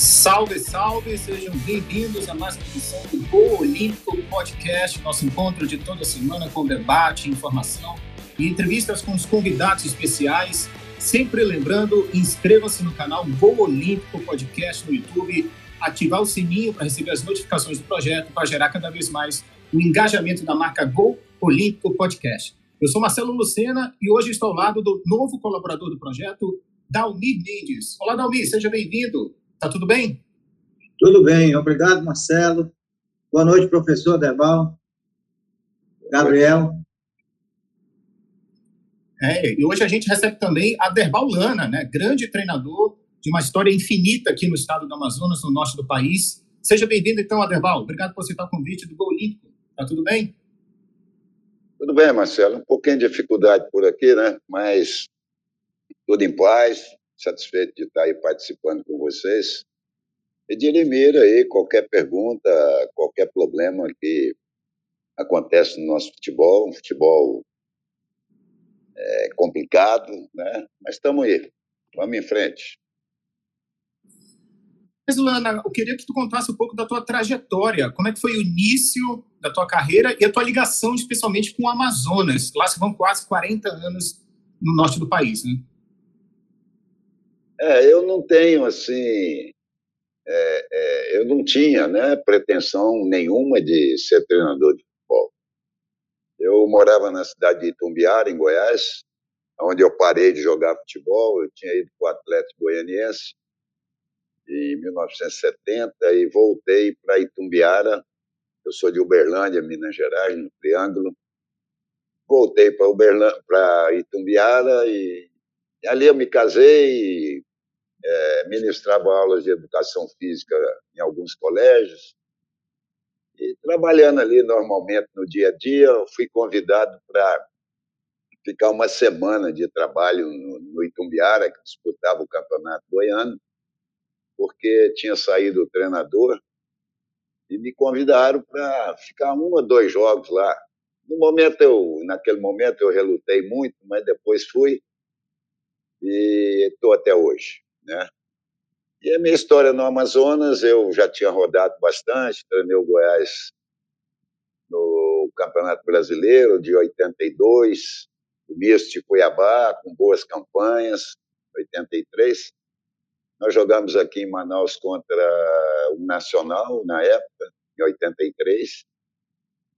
Salve, salve! Sejam bem-vindos a mais uma edição do Gol Olímpico Podcast, nosso encontro de toda semana com debate, informação e entrevistas com os convidados especiais. Sempre lembrando, inscreva-se no canal Gol Olímpico Podcast no YouTube, ativar o sininho para receber as notificações do projeto para gerar cada vez mais o engajamento da marca Gol Olímpico Podcast. Eu sou Marcelo Lucena e hoje estou ao lado do novo colaborador do projeto, Dalmir Mendes. Olá, Dalmir, seja bem-vindo. Tá tudo bem? Tudo bem, obrigado, Marcelo. Boa noite, professor Deval. Gabriel. É, e hoje a gente recebe também a Derbal Lana, né? grande treinador de uma história infinita aqui no estado do Amazonas, no norte do país. Seja bem-vindo, então, Aderbal. Obrigado por aceitar o convite do Gol Olímpico. Tá tudo bem? Tudo bem, Marcelo. Um pouquinho de dificuldade por aqui, né? Mas tudo em paz satisfeito de estar aí participando com vocês e de Limeira aí qualquer pergunta, qualquer problema que acontece no nosso futebol, um futebol é, complicado, né? Mas estamos aí, vamos em frente. Mas, Lana, eu queria que tu contasse um pouco da tua trajetória, como é que foi o início da tua carreira e a tua ligação, especialmente com o Amazonas. Lá se vão quase 40 anos no norte do país, né? É, eu não tenho assim, é, é, eu não tinha, né, pretensão nenhuma de ser treinador de futebol. Eu morava na cidade de Itumbiara, em Goiás, onde eu parei de jogar futebol. Eu tinha ido para o Atlético Goianiense em 1970 e voltei para Itumbiara. Eu sou de Uberlândia, Minas Gerais, no Triângulo. Voltei para Itumbiara e, e ali eu me casei, é, ministrava aulas de educação física em alguns colégios. E trabalhando ali normalmente no dia a dia, fui convidado para ficar uma semana de trabalho no, no Itumbiara, que disputava o campeonato goiano, porque tinha saído o treinador e me convidaram para ficar um ou dois jogos lá. No momento eu, naquele momento eu relutei muito, mas depois fui e estou até hoje né? E a minha história no Amazonas, eu já tinha rodado bastante, treinei o Goiás no Campeonato Brasileiro de 82, o Misto de Cuiabá, com boas campanhas, 83. Nós jogamos aqui em Manaus contra o Nacional, na época, em 83.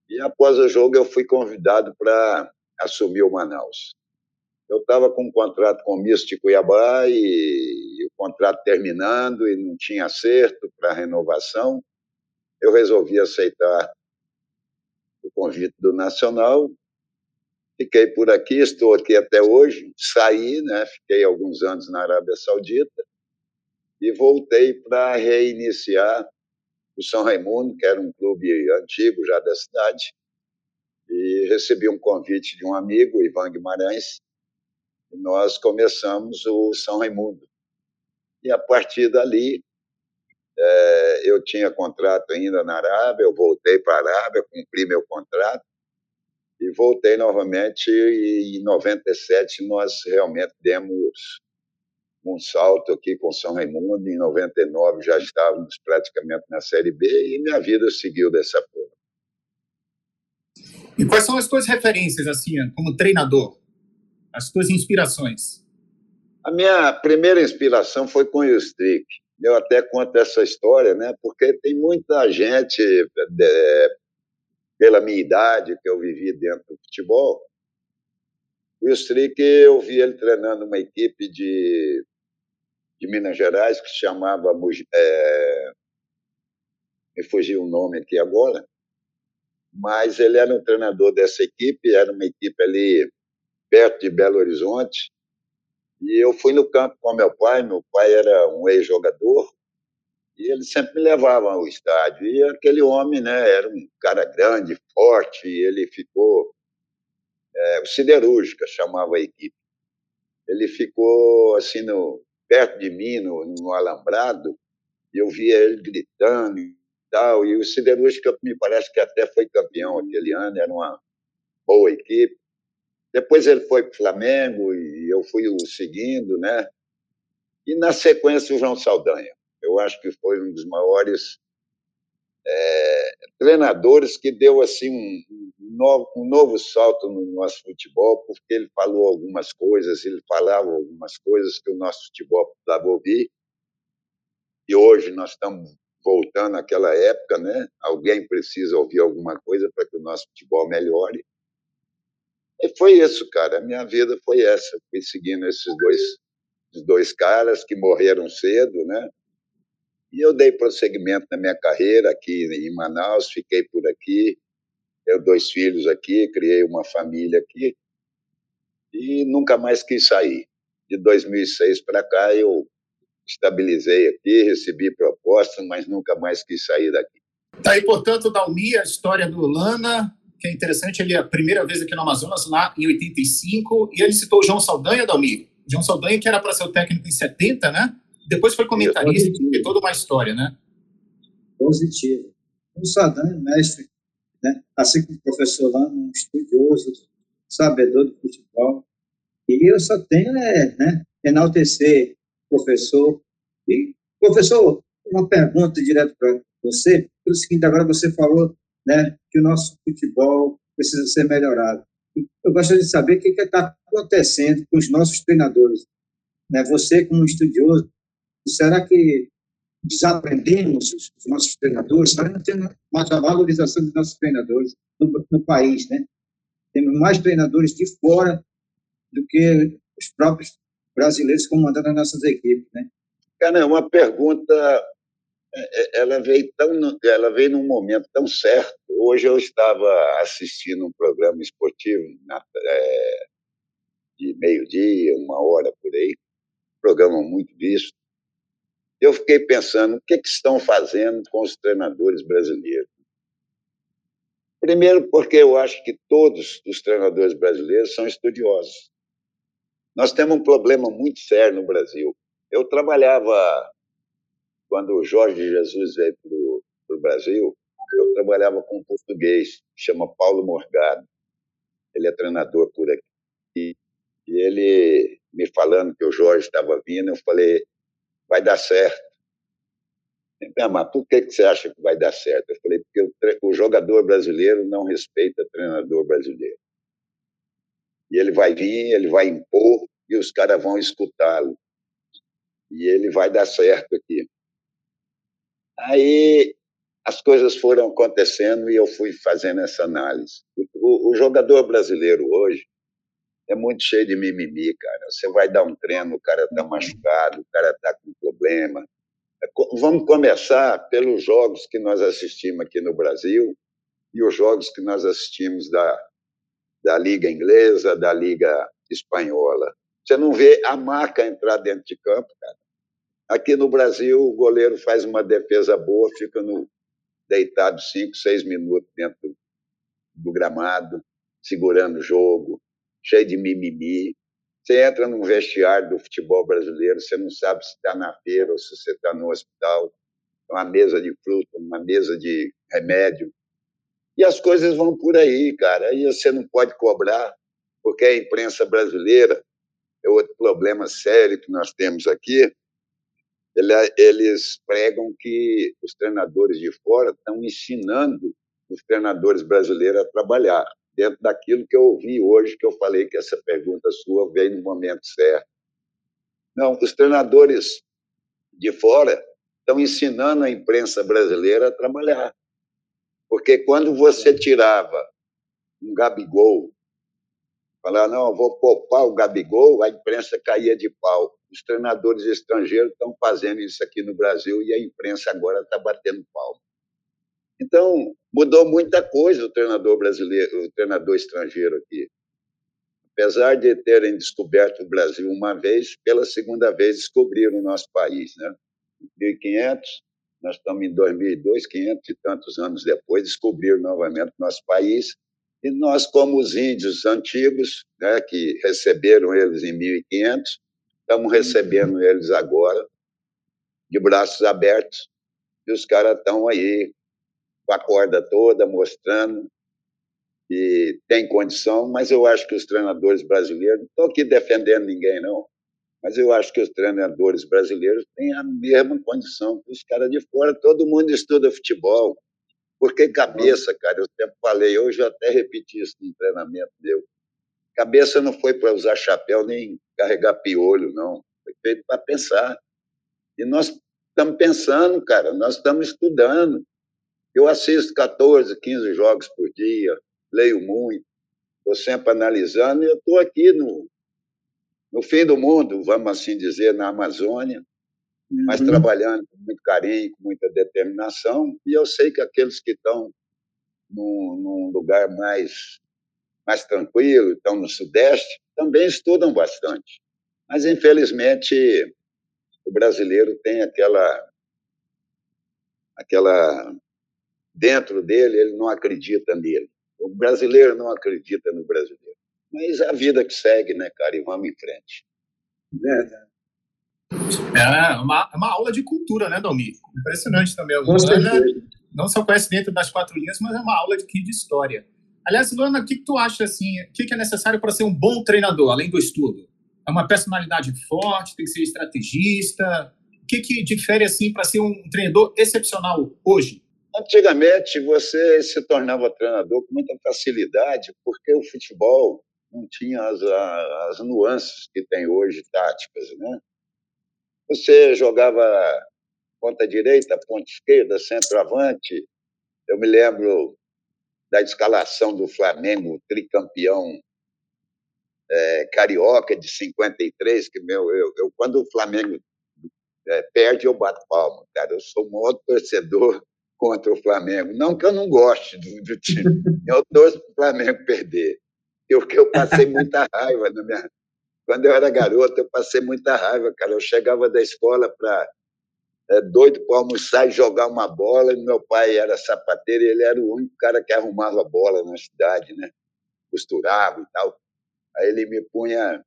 E após o jogo, eu fui convidado para assumir o Manaus. Eu estava com um contrato com o Misto de Cuiabá e o contrato terminando e não tinha acerto para renovação. Eu resolvi aceitar o convite do Nacional. Fiquei por aqui, estou aqui até hoje. Saí, né? fiquei alguns anos na Arábia Saudita e voltei para reiniciar o São Raimundo, que era um clube antigo já da cidade, e recebi um convite de um amigo, Ivan Guimarães, nós começamos o São Raimundo. E a partir dali, é, eu tinha contrato ainda na Arábia, eu voltei para a Arábia, cumpri meu contrato e voltei novamente. E em 97 nós realmente demos um salto aqui com São Raimundo. Em 99 já estávamos praticamente na Série B e minha vida seguiu dessa forma. E quais são as suas referências, assim, como treinador? As tuas inspirações? A minha primeira inspiração foi com o Strick. Eu até conto essa história, né? Porque tem muita gente, de, pela minha idade, que eu vivi dentro do futebol. O Strick, eu vi ele treinando uma equipe de, de Minas Gerais que se chamava. É, me fugiu o nome aqui agora. Mas ele era um treinador dessa equipe, era uma equipe ali perto de Belo Horizonte. E eu fui no campo com meu pai. Meu pai era um ex-jogador e ele sempre me levava ao estádio. E aquele homem, né, era um cara grande, forte. E ele ficou é, o siderúrgica chamava a equipe. Ele ficou assim no perto de mim no, no alambrado. E eu via ele gritando e tal. E o siderúrgica me parece que até foi campeão aquele ano. Era uma boa equipe. Depois ele foi para o Flamengo e eu fui o seguindo, né? E na sequência o João Saldanha. Eu acho que foi um dos maiores é, treinadores que deu assim um, um, novo, um novo salto no nosso futebol, porque ele falou algumas coisas, ele falava algumas coisas que o nosso futebol precisava ouvir. E hoje nós estamos voltando àquela época, né? Alguém precisa ouvir alguma coisa para que o nosso futebol melhore. E foi isso, cara. A minha vida foi essa. Fui seguindo esses dois, esses dois caras que morreram cedo, né? E eu dei prosseguimento na minha carreira aqui em Manaus, fiquei por aqui, tenho dois filhos aqui, criei uma família aqui e nunca mais quis sair. De 2006 para cá eu estabilizei aqui, recebi propostas, mas nunca mais quis sair daqui. Tá aí, portanto, Dalmi, a história do Lana, que é interessante, ele é a primeira vez aqui no Amazonas, lá em 85, e ele citou o João Saldanha, Dalmi. João Saldanha, que era para ser o técnico em 70, né? Depois foi comentarista, e toda uma história, né? Positivo. O Saldanha, mestre, né? assim como o professor Lana, um estudioso, sabedor do futebol. E eu só tenho é, né, enaltecer o professor. E, professor, uma pergunta direto para você. Pelo seguinte, agora você falou né, que o nosso futebol precisa ser melhorado. Eu gostaria de saber o que está acontecendo com os nossos treinadores. Né? Você, como estudioso, será que desaprendemos os nossos treinadores? Nós não temos mais a valorização dos nossos treinadores no, no país, né? Temos mais treinadores de fora do que os próprios brasileiros comandando as nossas equipes, né? Cara, é uma pergunta, ela veio tão, ela veio num momento tão certo. Hoje eu estava assistindo um programa esportivo na, é, de meio dia, uma hora por aí, programa muito visto, eu fiquei pensando o que, que estão fazendo com os treinadores brasileiros. Primeiro, porque eu acho que todos os treinadores brasileiros são estudiosos. Nós temos um problema muito sério no Brasil. Eu trabalhava, quando o Jorge Jesus veio para o Brasil, eu trabalhava com um português, chama Paulo Morgado. Ele é treinador por aqui. E ele me falando que o Jorge estava vindo, eu falei, vai dar certo. Ah, mas por que, que você acha que vai dar certo? Eu falei, porque o, o jogador brasileiro não respeita o treinador brasileiro. E ele vai vir, ele vai impor e os caras vão escutá-lo. E ele vai dar certo aqui. Aí as coisas foram acontecendo e eu fui fazendo essa análise. O, o, jogador brasileiro hoje é muito cheio de mimimi, cara. Você vai dar um treino, o cara está machucado, o cara está com problema. É vamos começar pelos jogos que nós assistimos aqui no Brasil e os jogos que nós assistimos da, da Liga Inglesa, da Liga Espanhola. Você não vê a marca entrar dentro de campo, cara. Aqui no Brasil, o goleiro faz uma defesa boa, fica no, deitado cinco, seis minutos dentro do gramado, segurando o jogo cheio de mimimi. Você entra num vestiário do futebol brasileiro, você não sabe se está na feira ou se você está no hospital. Uma mesa de fruta, uma mesa de remédio. E as coisas vão por aí, cara. Aí você não pode cobrar, porque a imprensa brasileira é outro problema sério que nós temos aqui. Eles pregam que os treinadores de fora estão ensinando os treinadores brasileiros a trabalhar dentro daquilo que eu ouvi hoje, que eu falei que essa pergunta sua veio no momento certo. Não, os treinadores de fora estão ensinando a imprensa brasileira a trabalhar. Porque quando você tirava um Gabigol, falar, não, vou poupar o Gabigol, a imprensa caía de pau. Os treinadores estrangeiros estão fazendo isso aqui no Brasil e a imprensa agora está batendo pau. Então, mudou muita coisa o treinador brasileiro, o treinador estrangeiro aqui. Apesar de terem descoberto o Brasil uma vez, pela segunda vez descobriram o nosso país, né? 1500, nós estamos em 2002, 500 e tantos anos depois, descobriram novamente o nosso país. E nós, como os índios antigos, né, que receberam eles em 1500, estamos recebendo eles agora de braços abertos. E os caras estão aí com a corda toda, mostrando que tem condição, mas eu acho que os treinadores brasileiros, não estou aqui defendendo ninguém, não, Mas eu acho que os treinadores brasileiros têm a mesma condição que os caras de fora. Todo mundo estuda futebol. Porque cabeça, cara, eu sempre falei, hoje eu até repeti isso no treinamento meu. Cabeça não foi para usar chapéu nem carregar piolho, não. Foi feito para pensar. E nós estamos pensando, cara, nós estamos estudando. Eu assisto 14, 15 jogos por dia, leio muito, estou sempre analisando e eu estou aqui no, no fim do mundo, vamos assim dizer, na Amazônia, uhum. mas trabalhando com muito carinho, com muita determinação. E eu sei que aqueles que estão num, num lugar mais, mais tranquilo, estão no Sudeste, também estudam bastante. Mas, infelizmente, o brasileiro tem aquela aquela dentro dele, ele não acredita nele. O brasileiro não acredita no brasileiro. Mas é a vida que segue, né, cara? E vamos em frente. Verdade. É uma, é uma aula de cultura, né, Domi? Impressionante também. Não só conhece dentro das quatro linhas, mas é uma aula de, de história. Aliás, Luana, o que, que tu acha assim? O que, que é necessário para ser um bom treinador, além do estudo? É uma personalidade forte, tem que ser estrategista. O que, que difere assim para ser um treinador excepcional hoje? Antigamente você se tornava treinador com muita facilidade, porque o futebol não tinha as, as nuances que tem hoje táticas, né? Você jogava ponta direita, ponta esquerda, centroavante. Eu me lembro da escalação do Flamengo, tricampeão é, carioca de 53, que meu, eu, eu quando o Flamengo é, perde, eu bato palma, cara. Eu sou o maior torcedor contra o Flamengo. Não que eu não goste do, do time, eu torço para o Flamengo perder. Porque eu passei muita raiva na minha. Quando eu era garoto, eu passei muita raiva, cara. Eu chegava da escola para é, doido para almoçar e jogar uma bola. E meu pai era sapateiro e ele era o único cara que arrumava bola na cidade, né? Costurava e tal. Aí ele me punha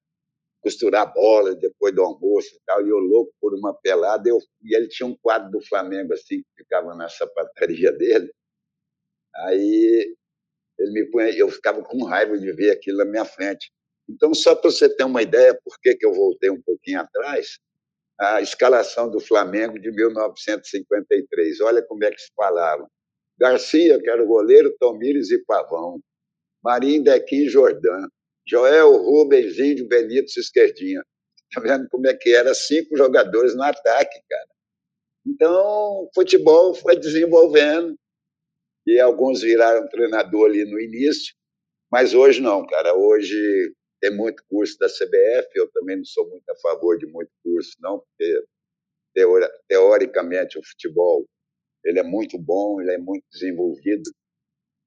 costurar bola depois do almoço e tal, e eu louco por uma pelada. Eu, e ele tinha um quadro do Flamengo assim, que ficava na sapataria dele. Aí ele me punha, eu ficava com raiva de ver aquilo na minha frente. Então, só para você ter uma ideia por que, que eu voltei um pouquinho atrás, a escalação do Flamengo de 1953. Olha como é que se falavam. Garcia, que era o goleiro, Tomires e Pavão. Marinho, Dequim e. Joel, Rubens, Índio, Benito, Esquerdinha. Tá vendo como é que era? Cinco jogadores no ataque, cara. Então, futebol foi desenvolvendo e alguns viraram treinador ali no início, mas hoje não, cara. Hoje tem muito curso da CBF, eu também não sou muito a favor de muito curso, não, porque teoricamente o futebol ele é muito bom, ele é muito desenvolvido,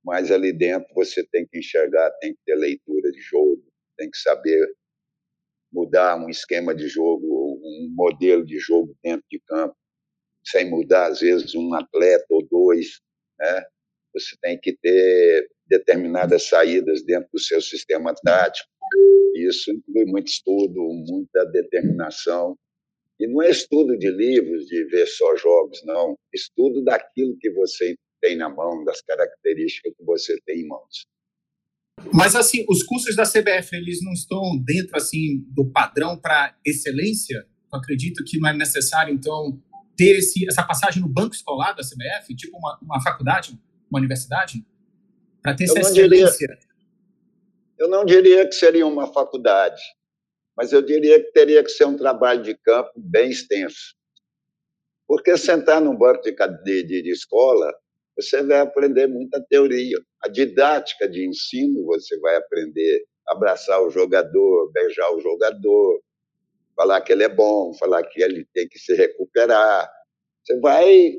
mas ali dentro você tem que enxergar, tem que ter leitura de jogo, tem que saber mudar um esquema de jogo, um modelo de jogo dentro de campo, sem mudar às vezes um atleta ou dois, né? Você tem que ter determinadas saídas dentro do seu sistema tático. Isso inclui muito estudo, muita determinação. E não é estudo de livros, de ver só jogos, não. Estudo daquilo que você tem na mão, das características que você tem em mãos. Mas assim, os cursos da CBF, eles não estão dentro assim do padrão para excelência? Eu acredito que não é necessário então ter esse, essa passagem no banco escolar da CBF, tipo uma, uma faculdade? uma universidade? Para ter essa excelência? Diria, eu não diria que seria uma faculdade, mas eu diria que teria que ser um trabalho de campo bem extenso. Porque sentar num banco de, de, de escola, você vai aprender muita teoria. A didática de ensino, você vai aprender a abraçar o jogador, beijar o jogador, falar que ele é bom, falar que ele tem que se recuperar. Você vai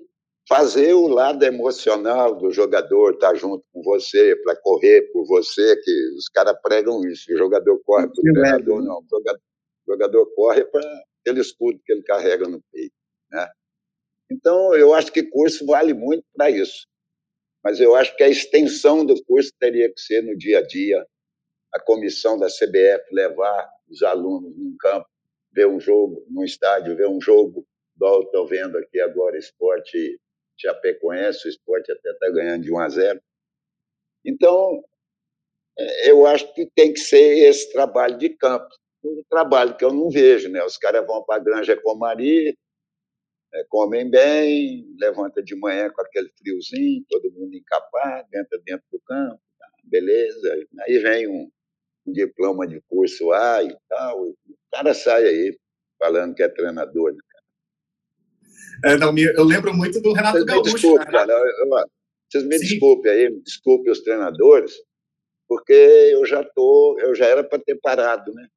fazer o lado emocional do jogador estar tá junto com você, para correr por você, que os caras pregam isso. O jogador corre para o treinador, não. O jogador, o jogador corre para aquele escudo que ele carrega no peito. Né? Então, eu acho que curso vale muito para isso. Mas eu acho que a extensão do curso teria que ser no dia a dia, a comissão da CBF levar os alunos num campo, ver um jogo, num estádio, ver um jogo, igual estou vendo aqui agora, esporte Chapecoense, o esporte até está ganhando de 1 a 0. Então, é, eu acho que tem que ser esse trabalho de campo. o trabalho que eu não vejo, né? Os caras vão para a Granja Comari, é, comem bem, levanta de manhã com aquele friozinho, todo mundo encapado, entra dentro do campo, tá, beleza. Aí vem um, um, diploma de curso A e tal, o cara sai aí falando que é treinador. Né, é, não, eu lembro muito do Renato Gaúcho. Desculpe, cara, vocês me desculpem aí, me desculpem os treinadores, porque eu já tô, eu já era para ter parado, né?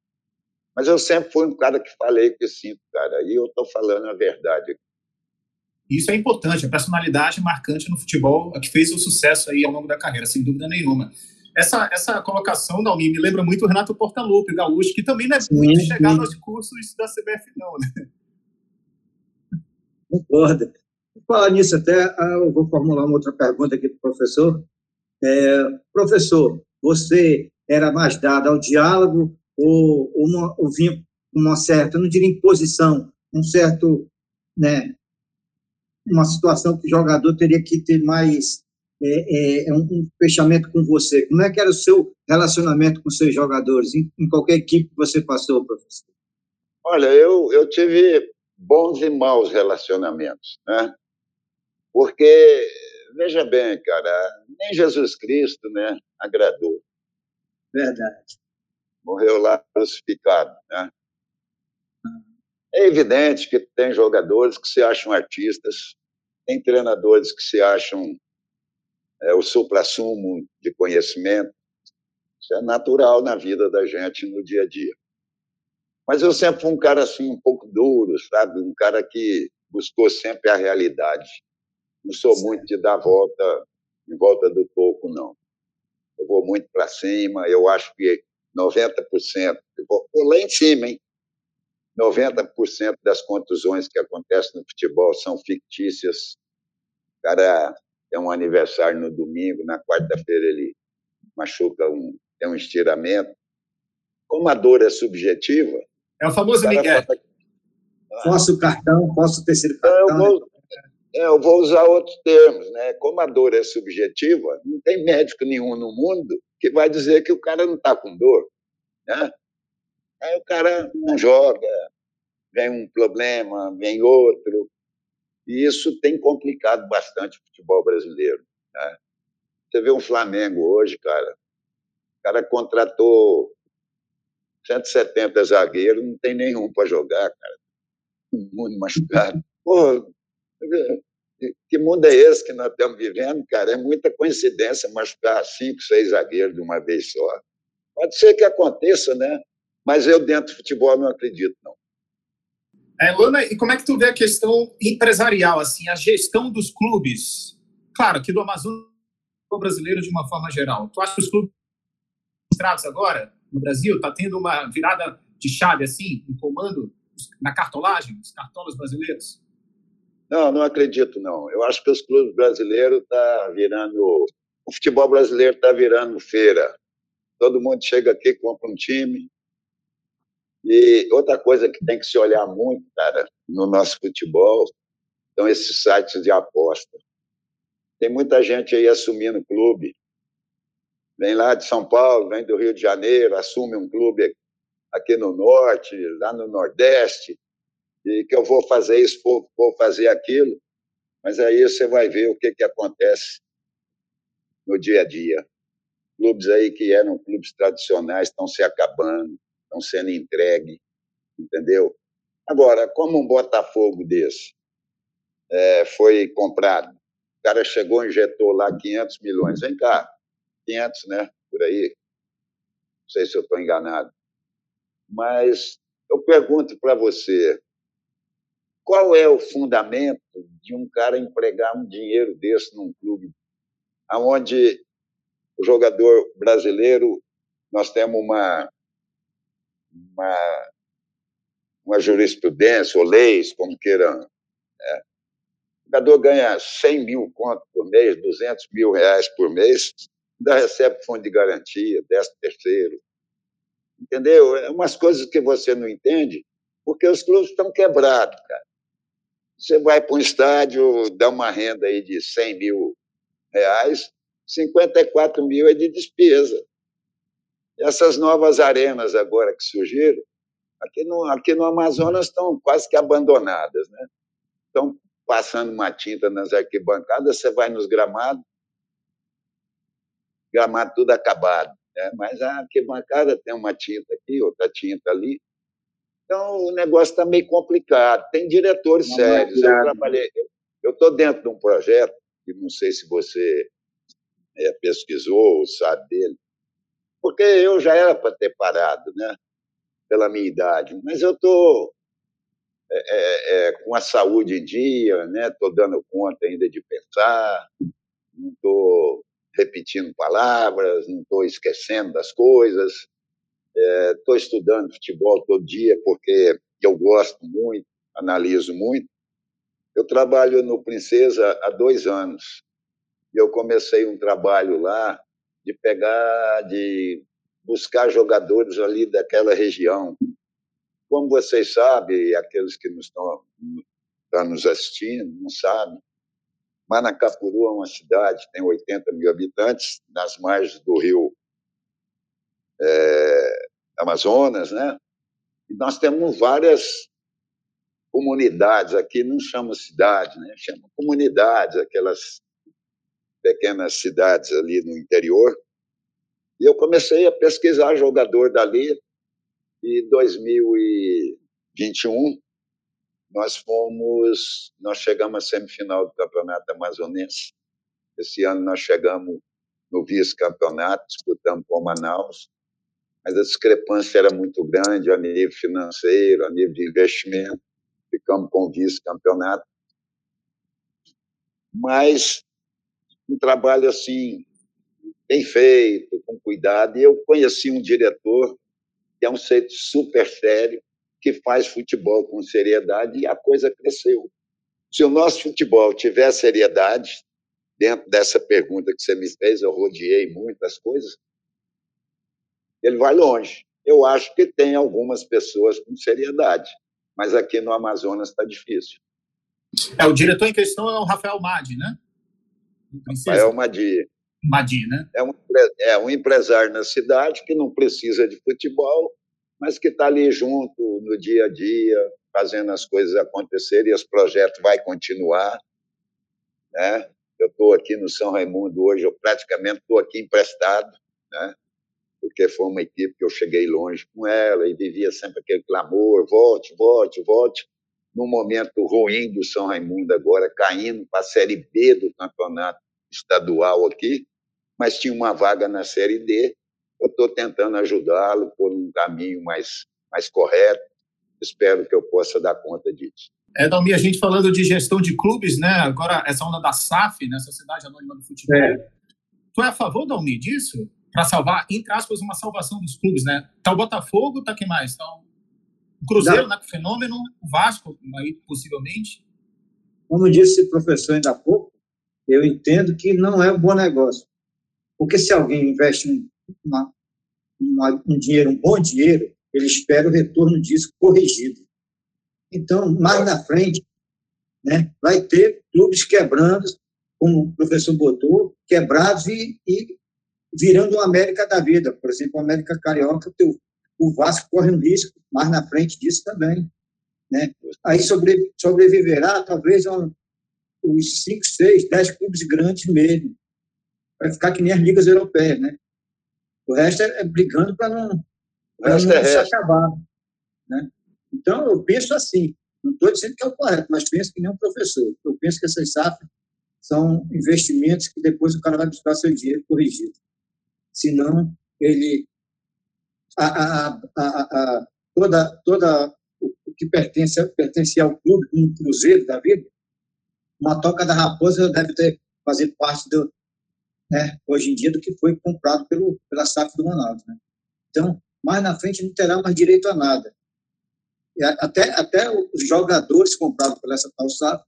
Mas eu sempre fui um cara que falei que sinto, cara, e eu estou falando a verdade. Isso é importante, a personalidade marcante no futebol, a que fez o sucesso aí ao longo da carreira, sem dúvida nenhuma. Essa, essa colocação, Dalmi, me lembra muito o Renato Portaluppi, gaúcho, que também não é muito sim, chegado aos cursos da CBF, não, né? Concordo. Falar nisso até, ah, eu vou formular uma outra pergunta aqui para o professor. É, professor, você era mais dado ao diálogo ou, uma, ou vinha uma certa, não diria imposição, um certo, né, uma situação que o jogador teria que ter mais é, é, um, um, fechamento com você. Como é que era o seu relacionamento com seus jogadores, em, em qualquer equipe que você passou, professor? Olha, eu, eu tive bons e maus relacionamentos, né? Porque, veja bem, cara, nem Jesus Cristo, né, agradou. Verdade morreu lá crucificado. Né? É evidente que tem jogadores que se acham artistas, tem treinadores que se acham é, o supra-sumo de conhecimento. Isso é natural na vida da gente no dia a dia. Mas eu sempre fui um cara assim um pouco duro, sabe? Um cara que buscou sempre a realidade. Não sou muito de dar volta em volta do toco, não. Eu vou muito para cima. Eu acho que 90%, vou lá em cima, hein? 90% das contusões que acontecem no futebol são fictícias. O cara tem um aniversário no domingo, na quarta-feira ele machuca um, tem um estiramento. Como a dor é subjetiva. É o famoso Miguel. Posso cartão, posso terceiro cartão. Eu vou, é, eu vou usar outros termos, né? Como a dor é subjetiva, não tem médico nenhum no mundo que vai dizer que o cara não está com dor. Né? Aí o cara não joga, vem um problema, vem outro. E isso tem complicado bastante o futebol brasileiro. Né? Você vê um Flamengo hoje, cara, o cara contratou 170 zagueiros, não tem nenhum para jogar, cara. Todo mundo machucado. Pô, que mundo é esse que nós estamos vivendo, cara? É muita coincidência machucar cinco, seis zagueiros de uma vez só. Pode ser que aconteça, né? Mas eu, dentro do futebol, não acredito, não. É, Luna, e como é que tu vê a questão empresarial, assim, a gestão dos clubes? Claro, aqui do Amazonas brasileiro de uma forma geral. Tu acha que os clubes agora, no Brasil, está tendo uma virada de chave, assim, no comando, na cartolagem, os cartolas brasileiros? Não, não acredito, não. Eu acho que os clubes brasileiros tá virando. O futebol brasileiro está virando feira. Todo mundo chega aqui, compra um time. E outra coisa que tem que se olhar muito, cara, no nosso futebol, são esses sites de aposta. Tem muita gente aí assumindo clube. Vem lá de São Paulo, vem do Rio de Janeiro, assume um clube aqui no Norte, lá no Nordeste, e que eu vou fazer isso, vou, vou fazer aquilo, mas aí você vai ver o que, que acontece no dia a dia. Clubes aí que eram clubes tradicionais estão se acabando, estão sendo entregues, entendeu? Agora, como um Botafogo desse é, foi comprado, o cara chegou, injetou lá 500 milhões, vem cá, 500, né, por aí, não sei se eu estou enganado, mas eu pergunto para você, qual é o fundamento de um cara empregar um dinheiro desse num clube aonde o jogador brasileiro nós temos uma uma, uma jurisprudência ou leis, como queiram. Né? O jogador ganha 100 mil contos por mês, 200 mil reais por mês, ainda recebe fundo de garantia, 10 terceiro. Entendeu? É umas coisas que você não entende, porque os clubes estão quebrados, cara. Você vai para um estádio, dá uma renda aí de 100 mil reais, 54 mil é de despesa. Essas novas arenas agora que surgiram, Aqui no, aqui no Amazonas estão quase que abandonadas, né? Estão passando uma tinta nas arquibancadas, você vai nos gramados, gramado tudo acabado. Né? Mas a arquibancada tem uma tinta aqui, outra tinta ali. Então o negócio está meio complicado. Tem diretores não sérios. É eu trabalhei, eu estou dentro de um projeto que não sei se você é, pesquisou ou sabe dele, porque eu já era para ter parado, né? Pela minha idade, mas eu estou é, é, é, com a saúde em dia, né? Estou dando conta ainda de pensar, não estou repetindo palavras, não estou esquecendo das coisas. Estou é, estudando futebol todo dia porque eu gosto muito, analiso muito. Eu trabalho no Princesa há dois anos. E eu comecei um trabalho lá de pegar, de buscar jogadores ali daquela região. Como vocês sabem, aqueles que nos estão, nos assistindo não sabem, Manacapuru é uma cidade, tem 80 mil habitantes, nas margens do rio é, Amazonas, né? E nós temos várias comunidades aqui, não chama cidade, né? chama comunidades, aquelas pequenas cidades ali no interior. E eu comecei a pesquisar jogador dali. E em 2021 nós fomos, nós chegamos à semifinal do Campeonato Amazonense. Esse ano nós chegamos no vice-campeonato, disputamos com Manaus, mas a discrepância era muito grande a nível financeiro, a nível de investimento. Ficamos com o vice-campeonato. Mas um trabalho assim bem feito, com cuidado. E eu conheci um diretor que é um ser super sério, que faz futebol com seriedade e a coisa cresceu. Se o nosso futebol tiver seriedade, dentro dessa pergunta que você me fez, eu rodeei muitas coisas, ele vai longe. Eu acho que tem algumas pessoas com seriedade, mas aqui no Amazonas está difícil. É, o diretor em questão é o Rafael Madi, né? Rafael Madi. Madi, né? É um, é um empresário na cidade que não precisa de futebol, mas que está ali junto no dia a dia, fazendo as coisas acontecerem e os projetos vai continuar. Né? Eu estou aqui no São Raimundo hoje, eu praticamente estou aqui emprestado, né? porque foi uma equipe que eu cheguei longe com ela e vivia sempre aquele clamor, volte, volte, volte. No momento ruim do São Raimundo agora, caindo para a Série B do campeonato estadual aqui, mas tinha uma vaga na Série D. Eu estou tentando ajudá-lo por um caminho mais, mais correto. Espero que eu possa dar conta disso. É, Dalmi, a gente falando de gestão de clubes, né? Agora, essa onda da SAF, né? Sociedade Anônima do Futebol. É. Tu é a favor, Dalmi, disso? Para salvar, entre aspas, uma salvação dos clubes, né? Tá o Botafogo, tá quem mais? Tá o Cruzeiro, Não. né? Com fenômeno, o Vasco, aí, possivelmente. Como disse o professor ainda há pouco, eu entendo que não é um bom negócio. Porque se alguém investe uma, uma, um dinheiro, um bom dinheiro, ele espera o retorno disso corrigido. Então, mais na frente, né, vai ter clubes quebrando, como o professor botou, quebrados e, e virando uma América da vida. Por exemplo, a América Carioca, o, o Vasco corre um risco mais na frente disso também. Né? Aí sobre, sobreviverá, talvez, um, os 5, 6, 10 clubes grandes mesmo vai ficar que nem as ligas europeias, né? O resto é, é brigando para não, pra não é se acabar. Né? Então, eu penso assim, não estou dizendo que é o correto, mas penso que nem um professor. Eu penso que essas SAF são investimentos que depois o cara vai buscar seu dinheiro corrigido. Senão, ele. A, a, a, toda, toda o que pertence, pertence ao clube, um cruzeiro da vida, uma toca da raposa deve ter fazer parte do, né, hoje em dia, do que foi comprado pelo, pela SAF do Ronaldo. Né? Então, mais na frente não terá mais direito a nada. E até, até os jogadores comprados por essa tal SAF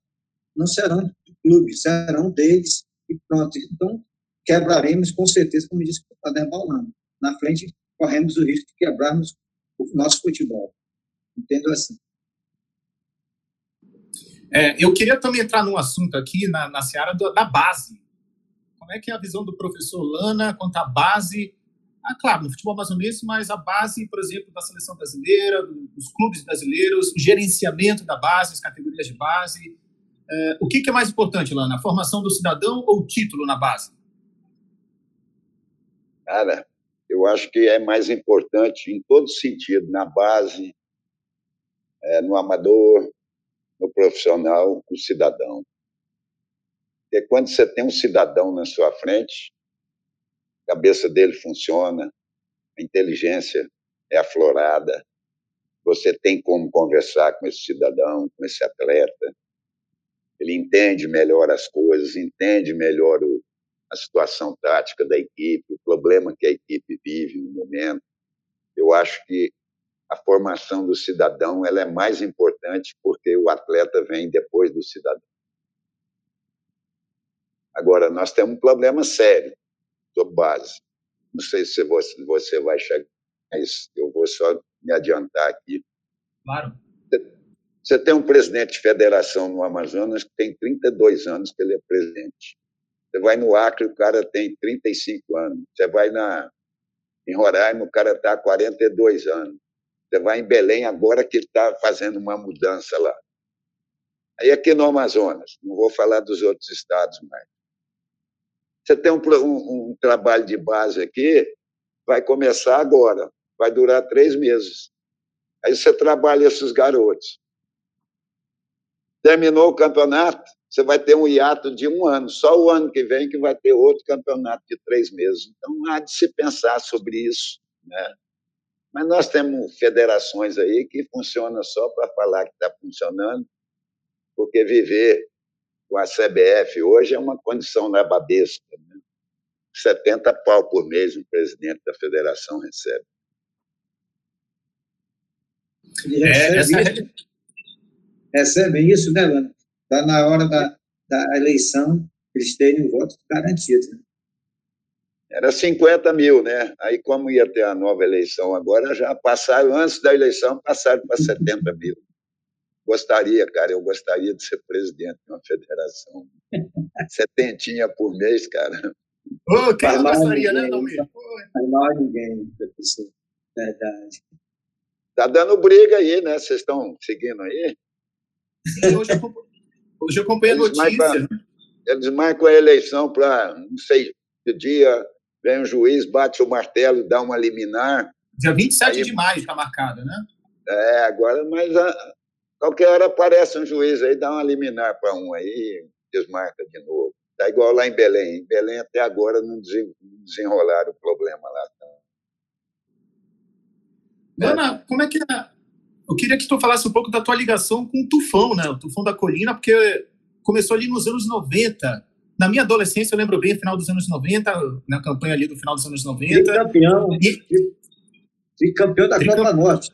não serão do clube, serão deles e pronto. Então, quebraremos com certeza, como disse o Tadeu Paulano. Na frente, corremos o risco de quebrarmos o nosso futebol. Entendo assim. É, eu queria também entrar num assunto aqui na, na seara do, da base, como é que é a visão do professor Lana quanto à base ah, claro, no futebol amazonense, mas a base, por exemplo, da seleção brasileira, dos clubes brasileiros, o gerenciamento da base, as categorias de base. É, o que, que, é mais importante, Lana? A formação do cidadão ou o título na base? Cara, eu acho que é mais importante em todo sentido, na base, é, no amador, no profissional, o cidadão. Porque quando você tem um cidadão na sua frente, a cabeça dele funciona, a inteligência é aflorada, você tem como conversar com esse cidadão, com esse atleta, ele entende melhor as coisas, entende melhor o, a situação tática da equipe, o problema que a equipe vive no momento. Eu acho que a formação do cidadão ela é mais importante porque o atleta vem depois do cidadão. Agora, nós temos um problema sério sobre base. Não sei se você, você vai chegar, mas eu vou só me adiantar aqui. Claro. Você tem um presidente de federação no Amazonas que tem 32 anos que ele é presidente. Você vai no Acre, o cara tem 35 anos. Você vai na, em Roraima, o cara está há 42 anos. Você vai em Belém, agora que está fazendo uma mudança lá. Aí aqui no Amazonas, não vou falar dos outros estados mais. Você tem um, um, um trabalho de base aqui, vai começar agora, vai durar três meses. Aí você trabalha esses garotos. Terminou o campeonato, você vai ter um hiato de um ano. Só o ano que vem que vai ter outro campeonato de três meses. Então, há de se pensar sobre isso. Né? Mas nós temos federações aí que funcionam só para falar que está funcionando, porque viver com a CBF hoje é uma condição nababesca. Né? 70 pau por mês o presidente da federação recebe. É, essa... recebe isso, né, Lana? Está na hora da, da eleição, eles terem o voto garantido. Né? Era 50 mil, né? Aí, como ia ter a nova eleição agora, já passaram, antes da eleição, passaram para 70 mil. Gostaria, cara, eu gostaria de ser presidente de uma federação. Setentinha por mês, cara. Oh, quem não gostaria, né, Dalmir? Faz mal a ninguém, professor. Verdade. Tá dando briga aí, né? Vocês estão seguindo aí? Sim, hoje eu, hoje eu acompanhei a notícia. Marcam, eles marcam a eleição para, não sei, que dia vem um juiz, bate o martelo, dá uma liminar. Dia 27 aí, de maio está marcada, né? É, agora, mas a, qualquer hora aparece um juiz aí, dá uma liminar para um aí, desmarca de novo. Tá igual lá em Belém. Em Belém até agora não desenrolaram o problema lá. Ana, como é que é? Eu queria que tu falasse um pouco da tua ligação com o Tufão, né? O Tufão da Colina, porque começou ali nos anos 90. Na minha adolescência, eu lembro bem, final dos anos 90, na campanha ali do final dos anos 90. E campeão. E, e campeão da Copa Norte.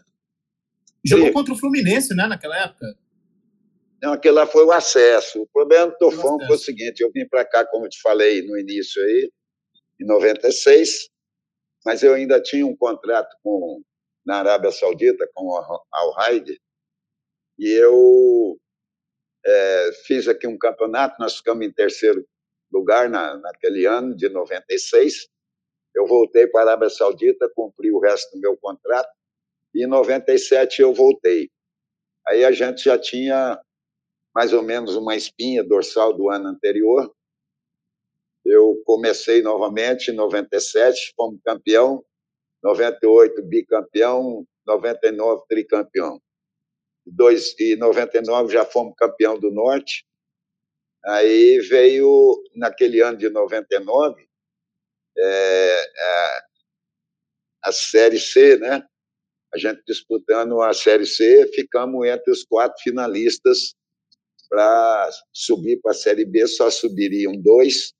Jogou Sim. contra o Fluminense, né, naquela época? Não, aquele lá foi o acesso. O problema do Tufão foi o seguinte: eu vim para cá, como eu te falei no início aí, em 96, mas eu ainda tinha um contrato com, na Arábia Saudita com a Al Raid, e eu é, fiz aqui um campeonato, nós ficamos em terceiro lugar na, naquele ano, de 96. Eu voltei para a Arábia Saudita, cumpri o resto do meu contrato, e em 97 eu voltei. Aí a gente já tinha mais ou menos uma espinha dorsal do ano anterior. Eu comecei novamente em 97, fomos campeão, 98 bicampeão, 99 tricampeão. Dois, e 99 já fomos campeão do Norte. Aí veio, naquele ano de 99, é, é, a Série C, né? A gente disputando a Série C, ficamos entre os quatro finalistas para subir para a Série B, só subiriam dois.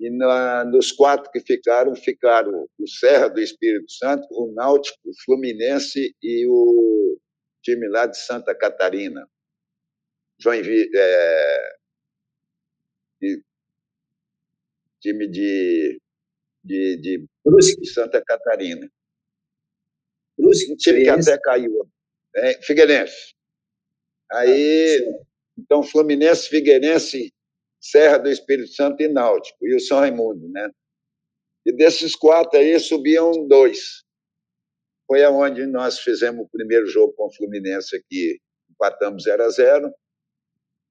E na, nos quatro que ficaram, ficaram o Serra do Espírito Santo, o Náutico, o Fluminense e o time lá de Santa Catarina. Joinville, é, time de, de, de, de Santa Catarina. Brusque, time que até caiu. É, Figueirense. Aí, ah, então, Fluminense, Figueirense, Serra do Espírito Santo e Náutico, e o São Raimundo, né? E desses quatro aí subiam dois. Foi aonde nós fizemos o primeiro jogo com o Fluminense aqui, empatamos 0 a 0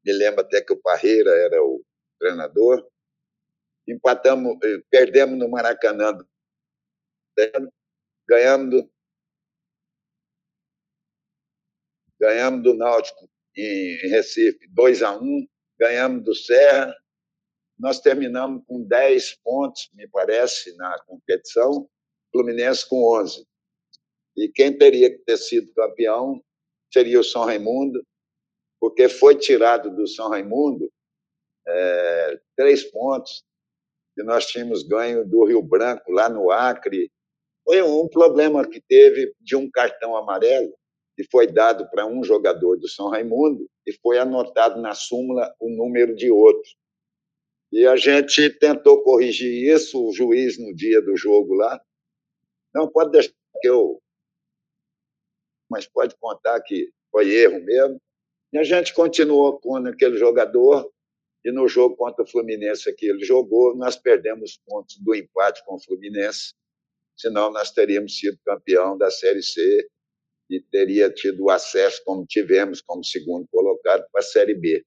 Me lembro até que o Parreira era o treinador. Empatamos, eh, perdemos no Maracanã, ganhamos do, ganhamos do Náutico em Recife 2 a 1 ganhamos do Serra. Nós terminamos com 10 pontos, me parece, na competição, Fluminense com 11. E quem teria que ter sido campeão seria o São Raimundo, porque foi tirado do São Raimundo é, três pontos que nós tínhamos ganho do Rio Branco, lá no Acre. Foi um problema que teve de um cartão amarelo que foi dado para um jogador do São Raimundo e foi anotado na súmula o número de outro. E a gente tentou corrigir isso, o juiz, no dia do jogo lá, não, pode deixar que eu. Mas pode contar que foi erro mesmo. E a gente continuou com aquele jogador, e no jogo contra o Fluminense que ele jogou, nós perdemos pontos do empate com o Fluminense, senão nós teríamos sido campeão da Série C e teria tido acesso, como tivemos, como segundo colocado, para a Série B.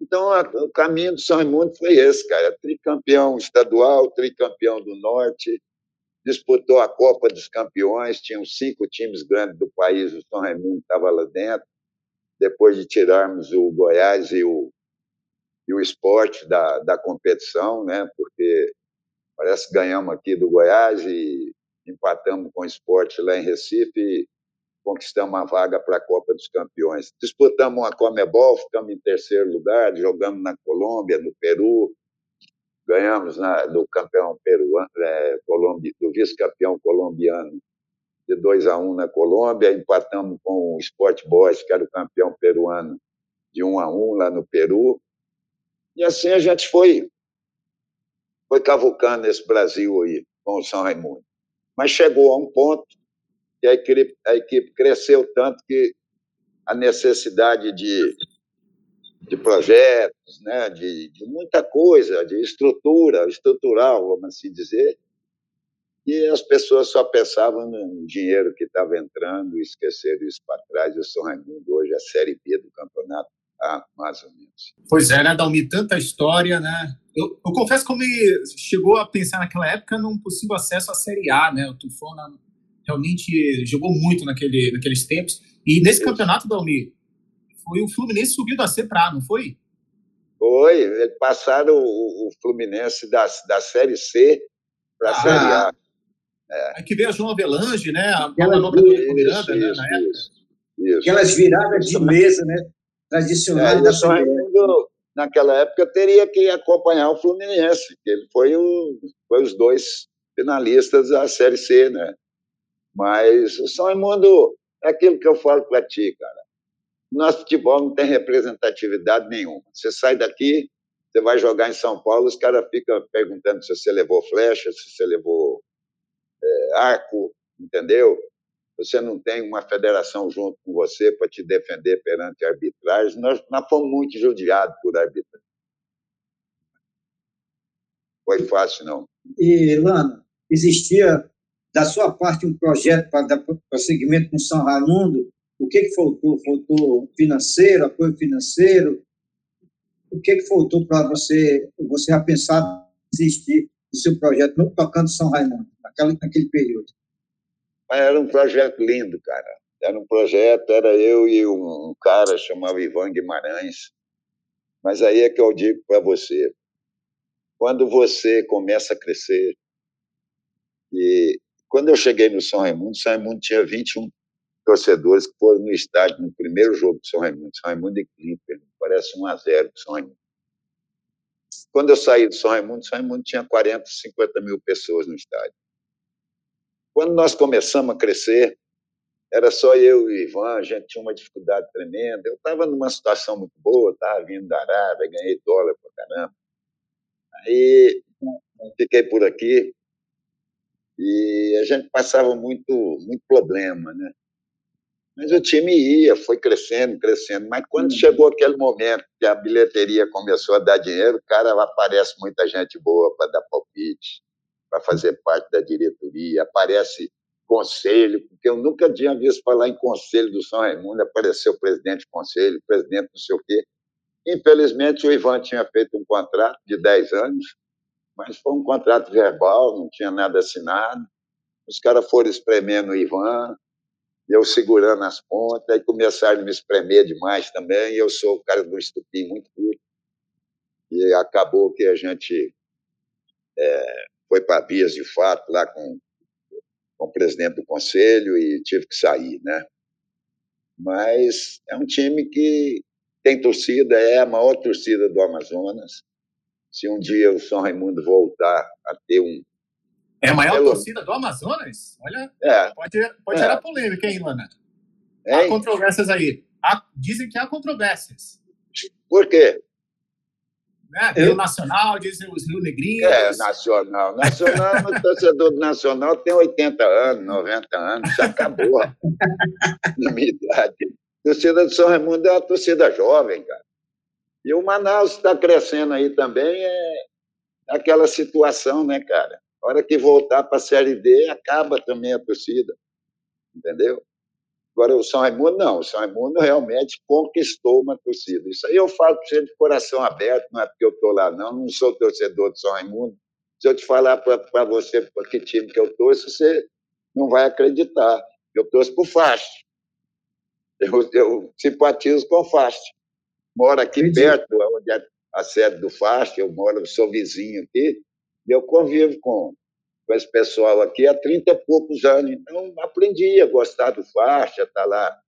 Então, a, o caminho do São Raimundo foi esse, cara. Tricampeão estadual, tricampeão do Norte, disputou a Copa dos Campeões, tinham cinco times grandes do país, o São Raimundo estava lá dentro. Depois de tirarmos o Goiás e o, e o esporte da, da competição, né? porque parece que ganhamos aqui do Goiás e empatamos com o esporte lá em Recife conquistamos uma vaga para a Copa dos Campeões. Disputamos uma Comebol, ficamos em terceiro lugar, jogamos na Colômbia, no Peru, ganhamos na, do campeão peruano, é, Colômbia, do vice-campeão colombiano de 2 a 1 na Colômbia, empatamos com o Sport Boys, que era o campeão peruano, de 1 a 1 lá no Peru. E assim a gente foi foi cavucando esse Brasil aí com o São Raimundo. Mas chegou a um ponto e a equipe, a equipe cresceu tanto que a necessidade de, de projetos, né, de, de muita coisa, de estrutura, estrutural, vamos assim dizer, e as pessoas só pensavam no dinheiro que estava entrando e esqueceram isso para trás. Eu sou Raimundo hoje, a Série B do campeonato, ah, mais ou menos. Pois é, né, Dalmi? Tanta história, né? Eu, eu confesso que me chegou a pensar naquela época num possível acesso à Série A, né? O Tufão na, realmente jogou muito naquele, naqueles tempos. E nesse campeonato, Dalmi, foi o Fluminense subiu da C para A, não foi? Foi, passaram o, o Fluminense da, da Série C para a ah, Série A. É. que veio a João Avelange, né? A Aquela nova do Miranda, né, na época. Isso, isso. Aquelas viradas de mesa, né? Tradicionais é, da sua Naquela época teria que acompanhar o Fluminense, que ele foi, o, foi os dois finalistas da Série C, né? Mas o São Raimundo é aquilo que eu falo para ti, cara. Nosso futebol não tem representatividade nenhuma. Você sai daqui, você vai jogar em São Paulo, os caras ficam perguntando se você levou flecha, se você levou é, arco, entendeu? Você não tem uma federação junto com você para te defender perante a arbitragem. Nós, nós fomos muito judiados por arbitragem. Foi fácil, não. E, Lano, existia da sua parte um projeto para dar prosseguimento com São Raimundo, o que, que faltou? Faltou financeiro, apoio financeiro? O que, que faltou para você, você já pensar desistir do seu projeto, não tocando São Raimundo, naquele, período? Era um projeto lindo, cara. Era um projeto, era eu e um cara chamado Ivan Guimarães. Mas aí é que eu digo para você, quando você começa a crescer e quando eu cheguei no São Raimundo, São Raimundo tinha 21 torcedores que foram no estádio no primeiro jogo do São Raimundo, São Raimundo e Clipper, parece 1 a 0 do São Raimundo. Quando eu saí do São Raimundo, São Raimundo tinha 40, 50 mil pessoas no estádio. Quando nós começamos a crescer, era só eu e o Ivan, a gente tinha uma dificuldade tremenda. Eu estava numa situação muito boa, estava vindo da Arábia, ganhei dólar para caramba. Aí fiquei por aqui, e a gente passava muito, muito problema, né? Mas o time ia, foi crescendo, crescendo. Mas quando chegou aquele momento que a bilheteria começou a dar dinheiro, cara, aparece muita gente boa para dar palpite. para fazer parte da diretoria, aparece conselho, porque eu nunca tinha visto falar em conselho do São Raimundo, apareceu o presidente do conselho, presidente não sei o quê. Infelizmente, o Ivan tinha feito um contrato de 10 anos, mas foi um contrato verbal, não tinha nada assinado. Os caras foram espremendo o Ivan, eu segurando as pontas, aí começaram a me espremer demais também, eu sou o cara do estupim muito curto. E acabou que a gente é, foi para vias de fato lá com, com o presidente do conselho e tive que sair, né? Mas é um time que tem torcida, é a maior torcida do Amazonas. Se um dia o São Raimundo voltar a ter um. É a maior Pelo... torcida do Amazonas? Olha, é, pode, pode é. gerar polêmica, hein, Lana? Há controvérsias aí. Há, dizem que há controvérsias. Por quê? Né? Tem eu... o Nacional, dizem os Rio Negrinhos. É, Nacional. Nacional, o torcedor do Nacional tem 80 anos, 90 anos, já acabou na minha idade. A torcida do São Raimundo é uma torcida jovem, cara. E o Manaus está crescendo aí também, é aquela situação, né, cara? A hora que voltar para a Série D, acaba também a torcida. Entendeu? Agora, o São Raimundo, não. O São Raimundo realmente conquistou uma torcida. Isso aí eu falo para você de coração aberto, não é porque eu estou lá, não. Não sou torcedor do São Raimundo. Se eu te falar para você para que time que eu torço, você não vai acreditar. Eu torço para o Fast. Eu, eu simpatizo com o Fast. Moro aqui Entendi. perto, onde é a sede do Fast, eu moro, sou vizinho aqui, e eu convivo com com esse pessoal aqui há 30 e poucos anos. Então, aprendi a gostar do faixa, tá lá.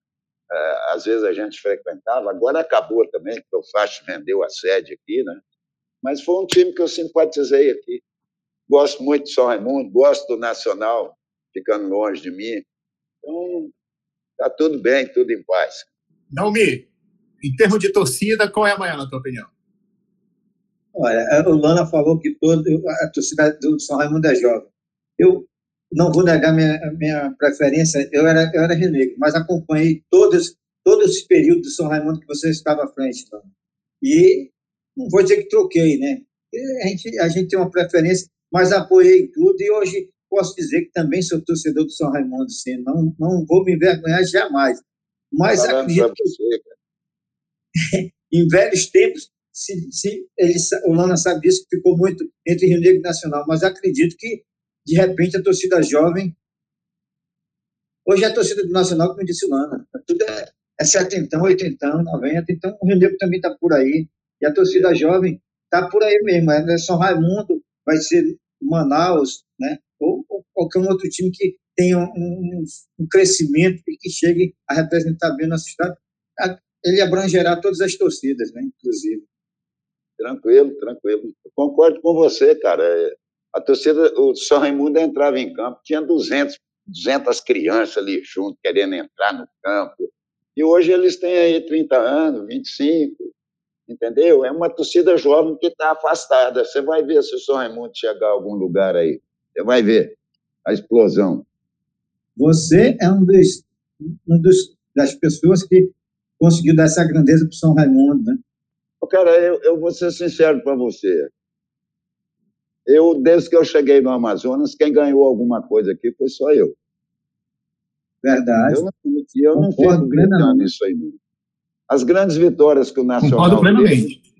É, às vezes a gente frequentava, agora acabou também, porque o faixa vendeu a sede aqui, né? Mas foi um time que eu simpatizei aqui. Gosto muito de São Raimundo, gosto do Nacional, ficando longe de mim. Então, tá tudo bem, tudo em paz. Naomi, em termos de torcida, qual é a maior, na tua opinião? Olha, o Lana falou que todo, a torcida do São Raimundo é jovem. Eu não vou negar minha, minha preferência, eu era, eu era renegro, mas acompanhei todos, todo esse período do São Raimundo que você estava à frente. Lana. E não vou dizer que troquei, né? A gente, a gente tem uma preferência, mas apoiei tudo e hoje posso dizer que também sou torcedor do São Raimundo, sim. Não, não vou me envergonhar jamais. Mas acredito que, em velhos tempos, se, se ele, o Lana sabe disso, ficou muito entre Rio Negro e Nacional, mas acredito que, de repente, a torcida jovem. Hoje é a torcida do Nacional, como disse o Lana, tudo é, é 70, 80, 90, então o Rio Negro também está por aí, e a torcida jovem está por aí mesmo, é São Raimundo, vai ser Manaus, né? ou, ou qualquer outro time que tenha um, um, um crescimento e que chegue a representar bem a nossa cidade, ele abrangerá todas as torcidas, né, inclusive. Tranquilo, tranquilo. concordo com você, cara. É, a torcida, o São Raimundo entrava em campo, tinha 200, 200 crianças ali junto, querendo entrar no campo. E hoje eles têm aí 30 anos, 25, entendeu? É uma torcida jovem que está afastada. Você vai ver se o São Raimundo chegar a algum lugar aí. Você vai ver a explosão. Você é um dos, um dos das pessoas que conseguiu dar essa grandeza para o São Raimundo, né? Cara, eu, eu vou ser sincero para você. Eu, desde que eu cheguei no Amazonas, quem ganhou alguma coisa aqui foi só eu. Verdade. Eu não, eu não fico gritando isso aí. Não. As grandes vitórias que o Nacional Concordo plenamente. Teve,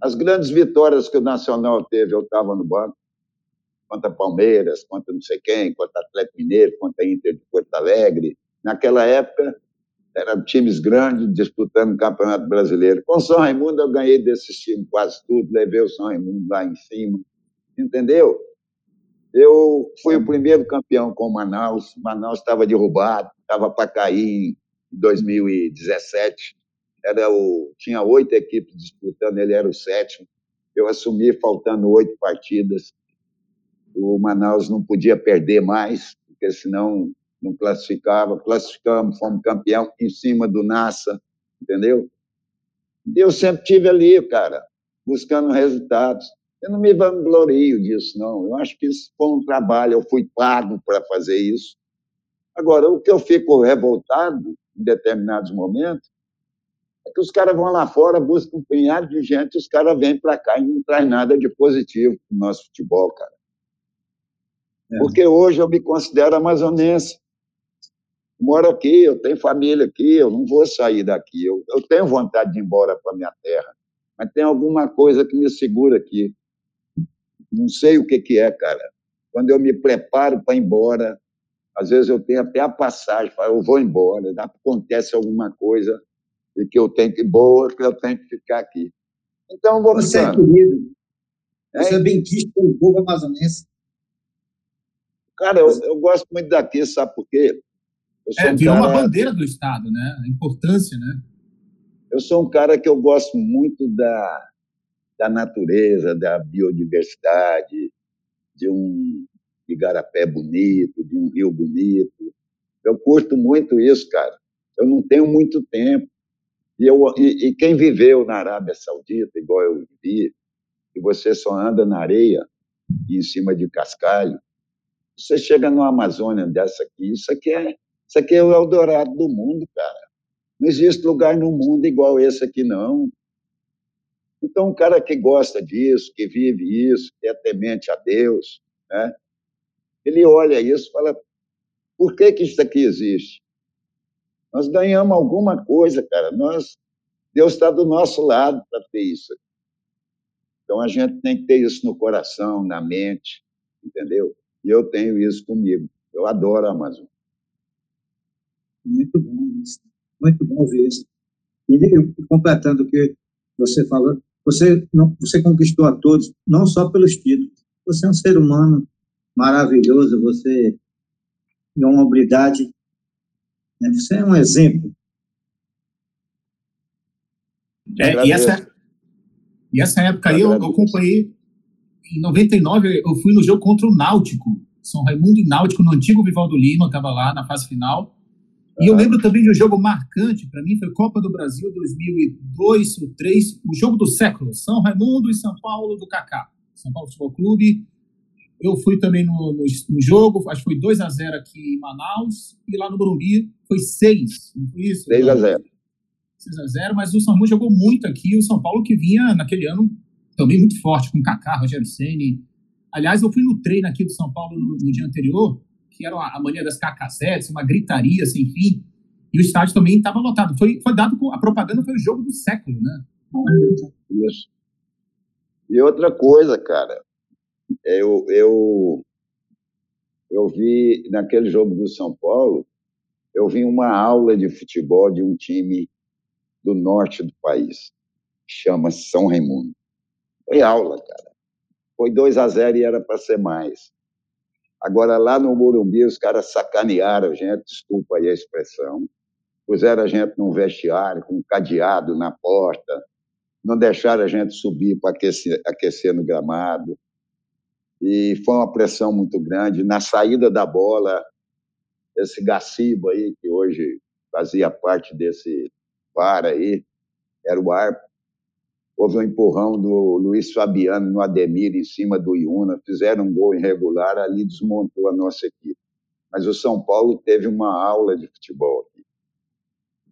as grandes vitórias que o Nacional teve, eu estava no banco, contra Palmeiras, contra não sei quem, contra Atlético Mineiro, contra Inter de Porto Alegre. Naquela época, eram times grandes disputando o Campeonato Brasileiro. Com o São Raimundo, eu ganhei desses times quase tudo, levei o São Raimundo lá em cima, entendeu? Eu fui o primeiro campeão com o Manaus. Manaus estava derrubado, estava para cair em 2017. Era o, tinha oito equipes disputando, ele era o sétimo. Eu assumi faltando oito partidas. O Manaus não podia perder mais, porque senão não classificava, classificamos, fomos campeão em cima do NASA, entendeu? E eu sempre tive ali, cara, buscando resultados. Eu não me vanglorio disso, não. Eu acho que isso foi um trabalho, eu fui pago para fazer isso. Agora, o que eu fico revoltado em determinados momentos é que os caras vão lá fora, buscam um punhado de gente, os caras vêm para cá e não traz nada de positivo para o nosso futebol, cara. É. Porque hoje eu me considero amazonense. Moro aqui, eu tenho família aqui, eu não vou sair daqui. Eu, eu tenho vontade de ir embora para minha terra, mas tem alguma coisa que me segura aqui. Não sei o que, que é, cara. Quando eu me preparo para ir embora, às vezes eu tenho até a passagem, eu vou embora, acontece alguma coisa e que eu tenho que boa, que eu tenho que ficar aqui. Então vamos Você é querido. Você é, é bem quisto pelo povo amazonense. Cara, eu, eu gosto muito daqui, sabe por quê? É, um virou cara... uma bandeira do Estado, né? A importância, né? Eu sou um cara que eu gosto muito da, da natureza, da biodiversidade, de um igarapé bonito, de um rio bonito. Eu curto muito isso, cara. Eu não tenho muito tempo. E, eu, e, e quem viveu na Arábia Saudita, igual eu vivi, e você só anda na areia e em cima de cascalho, você chega numa Amazônia dessa aqui, isso aqui é, isso aqui é o Eldorado do mundo, cara. Não existe lugar no mundo igual esse aqui, não. Então, um cara que gosta disso, que vive isso, que é temente a Deus, né? ele olha isso e fala: por que, que isso aqui existe? Nós ganhamos alguma coisa, cara. Nós, Deus está do nosso lado para ter isso. Então a gente tem que ter isso no coração, na mente, entendeu? E eu tenho isso comigo. Eu adoro a Amazônia. Muito bom, muito bom ver isso. E completando o que você falou, você não, você conquistou a todos, não só pelos títulos. Você é um ser humano maravilhoso, você é uma habilidade, né? você é um exemplo. É, e, essa, e essa época aí eu, eu acompanhei em 99, eu fui no jogo contra o Náutico, São Raimundo e Náutico, no antigo Vivaldo Lima, estava lá na fase final. E eu lembro também de um jogo marcante para mim, foi Copa do Brasil 2002 ou 2003, o jogo do século, São Raimundo e São Paulo do Kaká. São Paulo Futebol Clube. Eu fui também no, no, no jogo, acho que foi 2 a 0 aqui em Manaus, e lá no Morumbi foi 6, não foi isso? 6 a 0 6 a 0 mas o São Raimundo jogou muito aqui, o São Paulo que vinha naquele ano também muito forte, com Kaká, Rogério Ceni. Aliás, eu fui no treino aqui do São Paulo no, no dia anterior, que era a mania das cacacetes, uma gritaria sem fim, e o estádio também estava lotado. Foi, foi dado, a propaganda foi o jogo do século, né? Isso. E outra coisa, cara, eu, eu, eu vi naquele jogo do São Paulo, eu vi uma aula de futebol de um time do norte do país, chama São Raimundo. Foi aula, cara. Foi 2 a 0 e era para ser mais. Agora, lá no Morumbi, os caras sacanearam a gente, desculpa aí a expressão, puseram a gente num vestiário com um cadeado na porta, não deixaram a gente subir para aquecer, aquecer no gramado. E foi uma pressão muito grande. Na saída da bola, esse Gacibo aí, que hoje fazia parte desse par aí, era o árbitro, houve um empurrão do Luiz Fabiano no Ademir em cima do Iuna, fizeram um gol irregular, ali desmontou a nossa equipe. Mas o São Paulo teve uma aula de futebol aqui.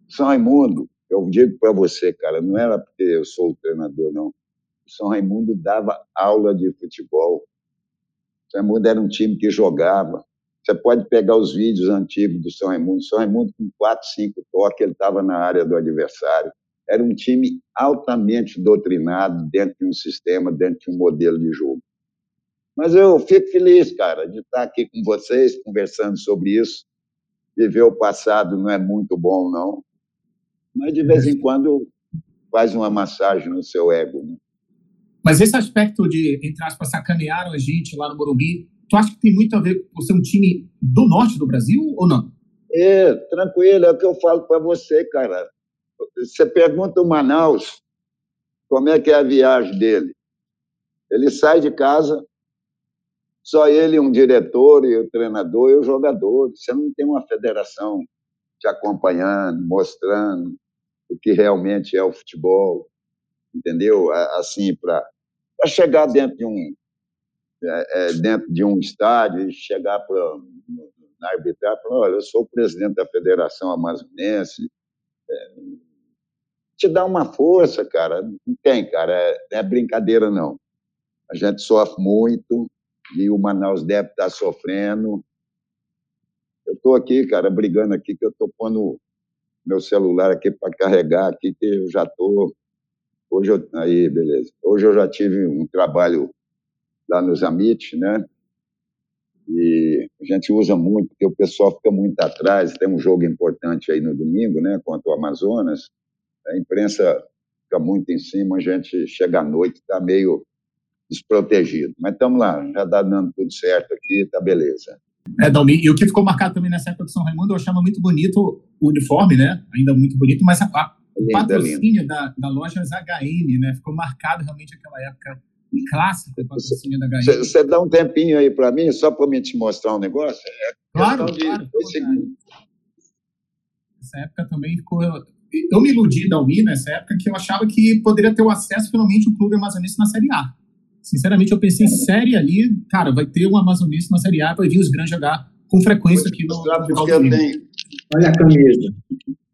São Raimundo, eu digo para você, cara, não era porque eu sou o treinador, não. O São Raimundo dava aula de futebol. O São Raimundo era um time que jogava. Você pode pegar os vídeos antigos do São Raimundo. O São Raimundo, com quatro, cinco toques, ele estava na área do adversário era um time altamente doutrinado dentro de um sistema, dentro de um modelo de jogo. Mas eu fico feliz, cara, de estar aqui com vocês, conversando sobre isso. Viver o passado não é muito bom, não. Mas de vez em quando faz uma massagem no seu ego. Né? Mas esse aspecto de, entre aspas, sacanearam a gente lá no Morumbi, tu acha que tem muito a ver com ser um time do norte do Brasil ou não? É, tranquilo, é o que eu falo para você, cara. Você pergunta o Manaus como é que é a viagem dele. Ele sai de casa, só ele, um diretor e o treinador e o jogador. Você não tem uma federação te acompanhando, mostrando o que realmente é o futebol, entendeu? Assim, para chegar dentro de um é, é, dentro de um estádio e chegar para na arbitragem falar, olha, eu sou o presidente da Federação Amazonense, é, te dá uma força, cara. Não tem, cara. É, é brincadeira, não. A gente sofre muito, e o Manaus deve estar sofrendo. Eu estou aqui, cara, brigando aqui, que eu estou pondo meu celular aqui para carregar aqui, que eu já estou... Hoje eu... Aí, beleza. Hoje eu já tive um trabalho lá nos Amit, né? E a gente usa muito, porque o pessoal fica muito atrás. Tem um jogo importante aí no domingo, né? Contra o Amazonas. A imprensa fica muito em cima, a gente chega à noite, está meio desprotegido. Mas estamos lá, já está dando tudo certo aqui, está beleza. É, Dalmi, e o que ficou marcado também nessa época de São Raimundo, eu achava muito bonito o uniforme, né? Ainda muito bonito, mas a, a, o patrocínio da, da loja HM, né? Ficou marcado realmente aquela época clássica do patrocínio da HM. Você dá um tempinho aí para mim, só para me te mostrar um negócio? É claro, de claro. Essa época também ficou eu me iludi da Ui nessa época que eu achava que poderia ter o acesso finalmente o clube amazonense na Série A. Sinceramente, eu pensei em série ali, cara, vai ter um amazonense na Série A, vai vir os grandes jogar com frequência aqui no, no eu tenho. Olha a camisa.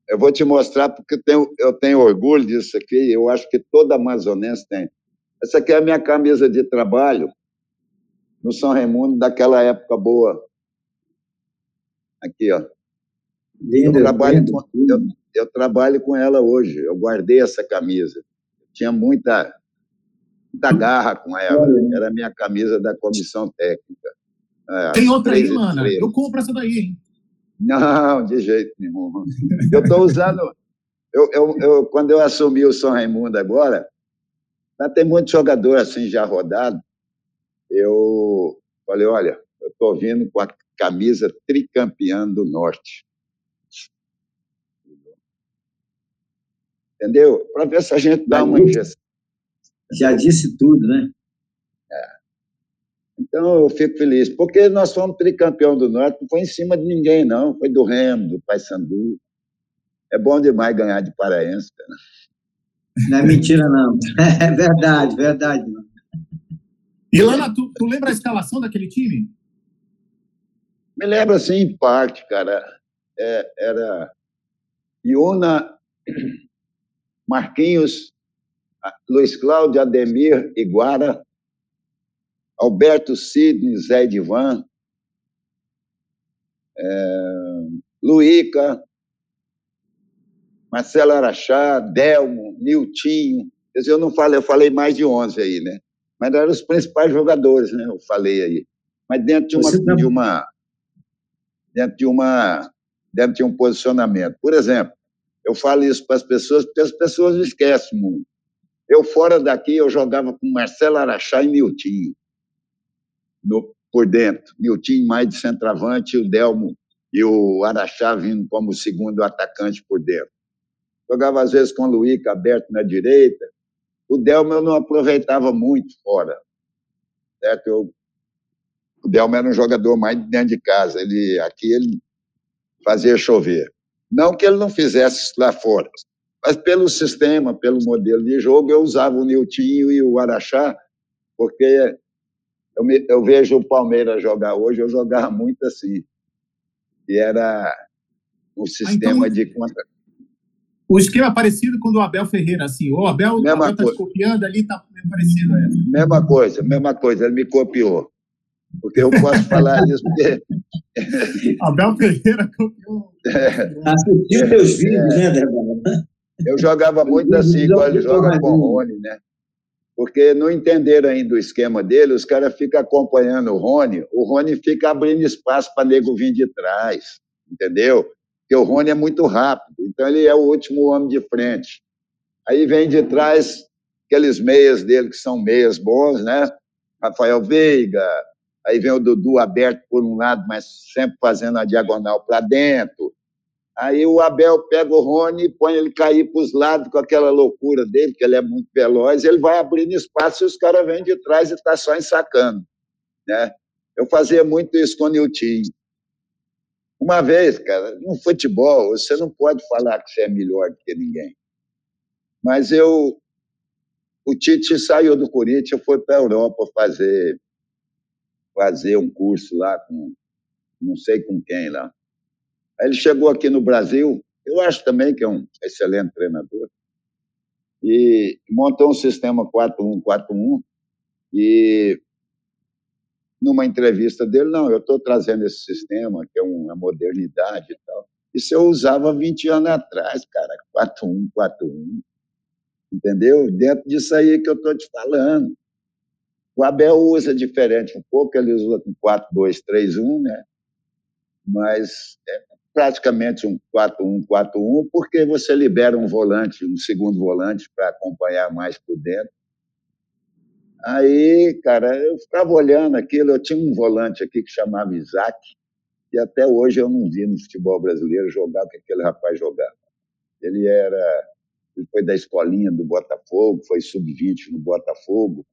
Eu vou te mostrar porque eu tenho, eu tenho orgulho disso aqui, eu acho que todo amazonense tem. Essa aqui é a minha camisa de trabalho no São Raimundo daquela época boa. Aqui, ó. Lindo, eu, trabalho lindo. Com, eu, eu trabalho com ela hoje. Eu guardei essa camisa. tinha muita, muita garra com ela. Era a minha camisa da comissão técnica. É, Tem outra aí, mano. Eu compro essa daí, hein? Não, de jeito nenhum. Eu estou usando. Eu, eu, eu, quando eu assumi o São Raimundo agora, já tem muito jogador assim já rodado. Eu falei: olha, eu estou vindo com a camisa tricampeã do Norte. Entendeu? Para ver se a gente dá uma injeção. Já disse tudo, né? É. Então, eu fico feliz, porque nós fomos tricampeão do Norte, não foi em cima de ninguém, não, foi do Remo, do Paysandu. É bom demais ganhar de paraense, cara. Não é mentira, não. É verdade, verdade. E, Lana, tu, tu lembra a escalação daquele time? Me lembro, assim, em parte, cara. É, era Iuna, Marquinhos, Luiz Cláudio, Ademir Iguara, Alberto Sidney, Zé Divan, é, Luíca, Marcelo Araxá, Delmo, Niltinho. Quer dizer, eu não falei, eu falei mais de 11 aí, né? Mas eram os principais jogadores, né? Eu falei aí. Mas dentro de uma, tá de uma dentro de uma dentro de um posicionamento. Por exemplo, eu falo isso para as pessoas porque as pessoas esquecem muito. Eu, fora daqui, eu jogava com Marcelo Araxá e Niltinho, no, por dentro. Niltinho mais de centroavante, o Delmo e o Araxá vindo como segundo atacante por dentro. Jogava, às vezes, com o Luiz aberto na direita. O Delmo eu não aproveitava muito fora. Certo? Eu, o Delmo era um jogador mais dentro de casa. Ele, aqui ele fazia chover. Não que ele não fizesse lá fora, mas pelo sistema, pelo modelo de jogo, eu usava o Niltinho e o Araxá, porque eu, me, eu vejo o Palmeiras jogar hoje, eu jogava muito assim. E era o sistema ah, então, de contra. O esquema parecido com o do Abel Ferreira, assim. O Abel está copiando ali, está parecido. É. Mesma coisa, mesma coisa, ele me copiou. Porque eu posso falar isso porque. Abel Ferreira campeão. É, Assistiu é, teus vídeos, né, Débora? Eu jogava muito assim, igual ele joga com o Rony, né? Porque não entenderam ainda o esquema dele, os caras ficam acompanhando o Rony, o Rony fica abrindo espaço para nego vir de trás, entendeu? Porque o Rony é muito rápido, então ele é o último homem de frente. Aí vem de trás aqueles meias dele que são meias bons, né? Rafael Veiga, aí vem o Dudu aberto por um lado, mas sempre fazendo a diagonal para dentro. Aí o Abel pega o Rony e põe ele cair para os lados com aquela loucura dele, que ele é muito veloz, ele vai abrindo espaço e os caras vêm de trás e está só ensacando. Né? Eu fazia muito isso com o Nilton. Uma vez, cara, no futebol, você não pode falar que você é melhor do que ninguém. Mas eu. O Tite saiu do Corinthians, foi para a Europa fazer fazer um curso lá com não sei com quem lá. Aí ele chegou aqui no Brasil, eu acho também que é um excelente treinador, e montou um sistema 4-1-4-1 e numa entrevista dele, não, eu estou trazendo esse sistema, que é uma modernidade e tal. Isso eu usava 20 anos atrás, cara, 4-1, 4-1. Entendeu? Dentro disso aí que eu estou te falando. O Abel usa diferente um pouco, ele usa com 4-2-3-1, né? Mas é praticamente um 4-1-4-1, porque você libera um volante, um segundo volante, para acompanhar mais por dentro. Aí, cara, eu ficava olhando aquilo, eu tinha um volante aqui que chamava Isaac, e até hoje eu não vi no futebol brasileiro jogar o que aquele rapaz jogava. Ele era, ele foi da escolinha do Botafogo, foi sub-20 no Botafogo.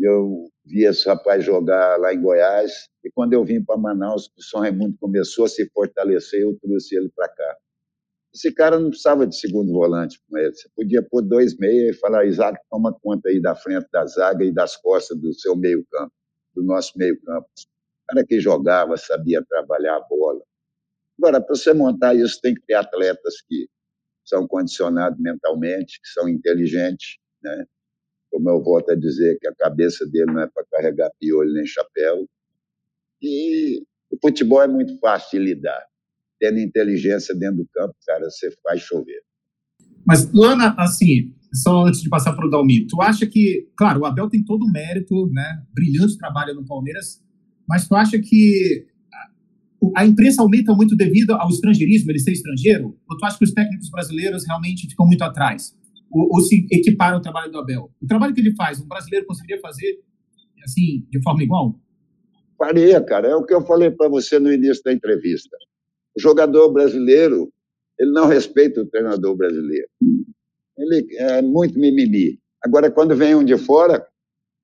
Eu vi esse rapaz jogar lá em Goiás, e quando eu vim para Manaus, o São Raimundo começou a se fortalecer, eu trouxe ele para cá. Esse cara não precisava de segundo volante com ele. Você podia pôr dois meias e falar, Isaac, toma conta aí da frente da zaga e das costas do seu meio-campo, do nosso meio-campo. O cara que jogava, sabia trabalhar a bola. Agora, para você montar isso, tem que ter atletas que são condicionados mentalmente, que são inteligentes, né? Como eu volto a dizer, que a cabeça dele não é para carregar piolho nem chapéu. E o futebol é muito fácil de lidar tendo inteligência dentro do campo, cara, você faz chover. Mas, Lana, assim, só antes de passar para o Dalmi, tu acha que, claro, o Abel tem todo o mérito, né? Brilhante trabalho no Palmeiras, mas tu acha que a imprensa aumenta muito devido ao estrangeirismo, ele ser estrangeiro? Ou tu acha que os técnicos brasileiros realmente ficam muito atrás? Ou, ou se equiparam o trabalho do Abel? O trabalho que ele faz, um brasileiro conseguiria fazer, assim, de forma igual? Faria, cara. É o que eu falei para você no início da entrevista. O jogador brasileiro, ele não respeita o treinador brasileiro. Ele é muito mimimi. Agora, quando vem um de fora,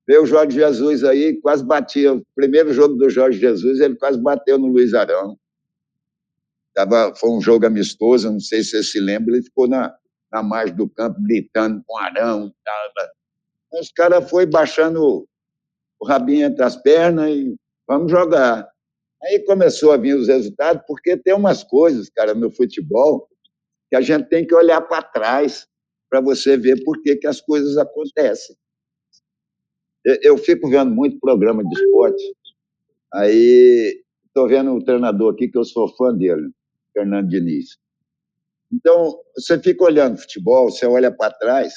vê o Jorge Jesus aí, quase batia. O primeiro jogo do Jorge Jesus, ele quase bateu no Luiz Arão. Tava, foi um jogo amistoso, não sei se você se lembra, ele ficou na, na margem do campo gritando com Arão. Tava. Os caras foi baixando o rabinho entre as pernas e vamos jogar. Aí começou a vir os resultados, porque tem umas coisas, cara, no futebol, que a gente tem que olhar para trás para você ver por que, que as coisas acontecem. Eu fico vendo muito programa de esporte, aí estou vendo um treinador aqui que eu sou fã dele, Fernando Diniz. Então, você fica olhando futebol, você olha para trás,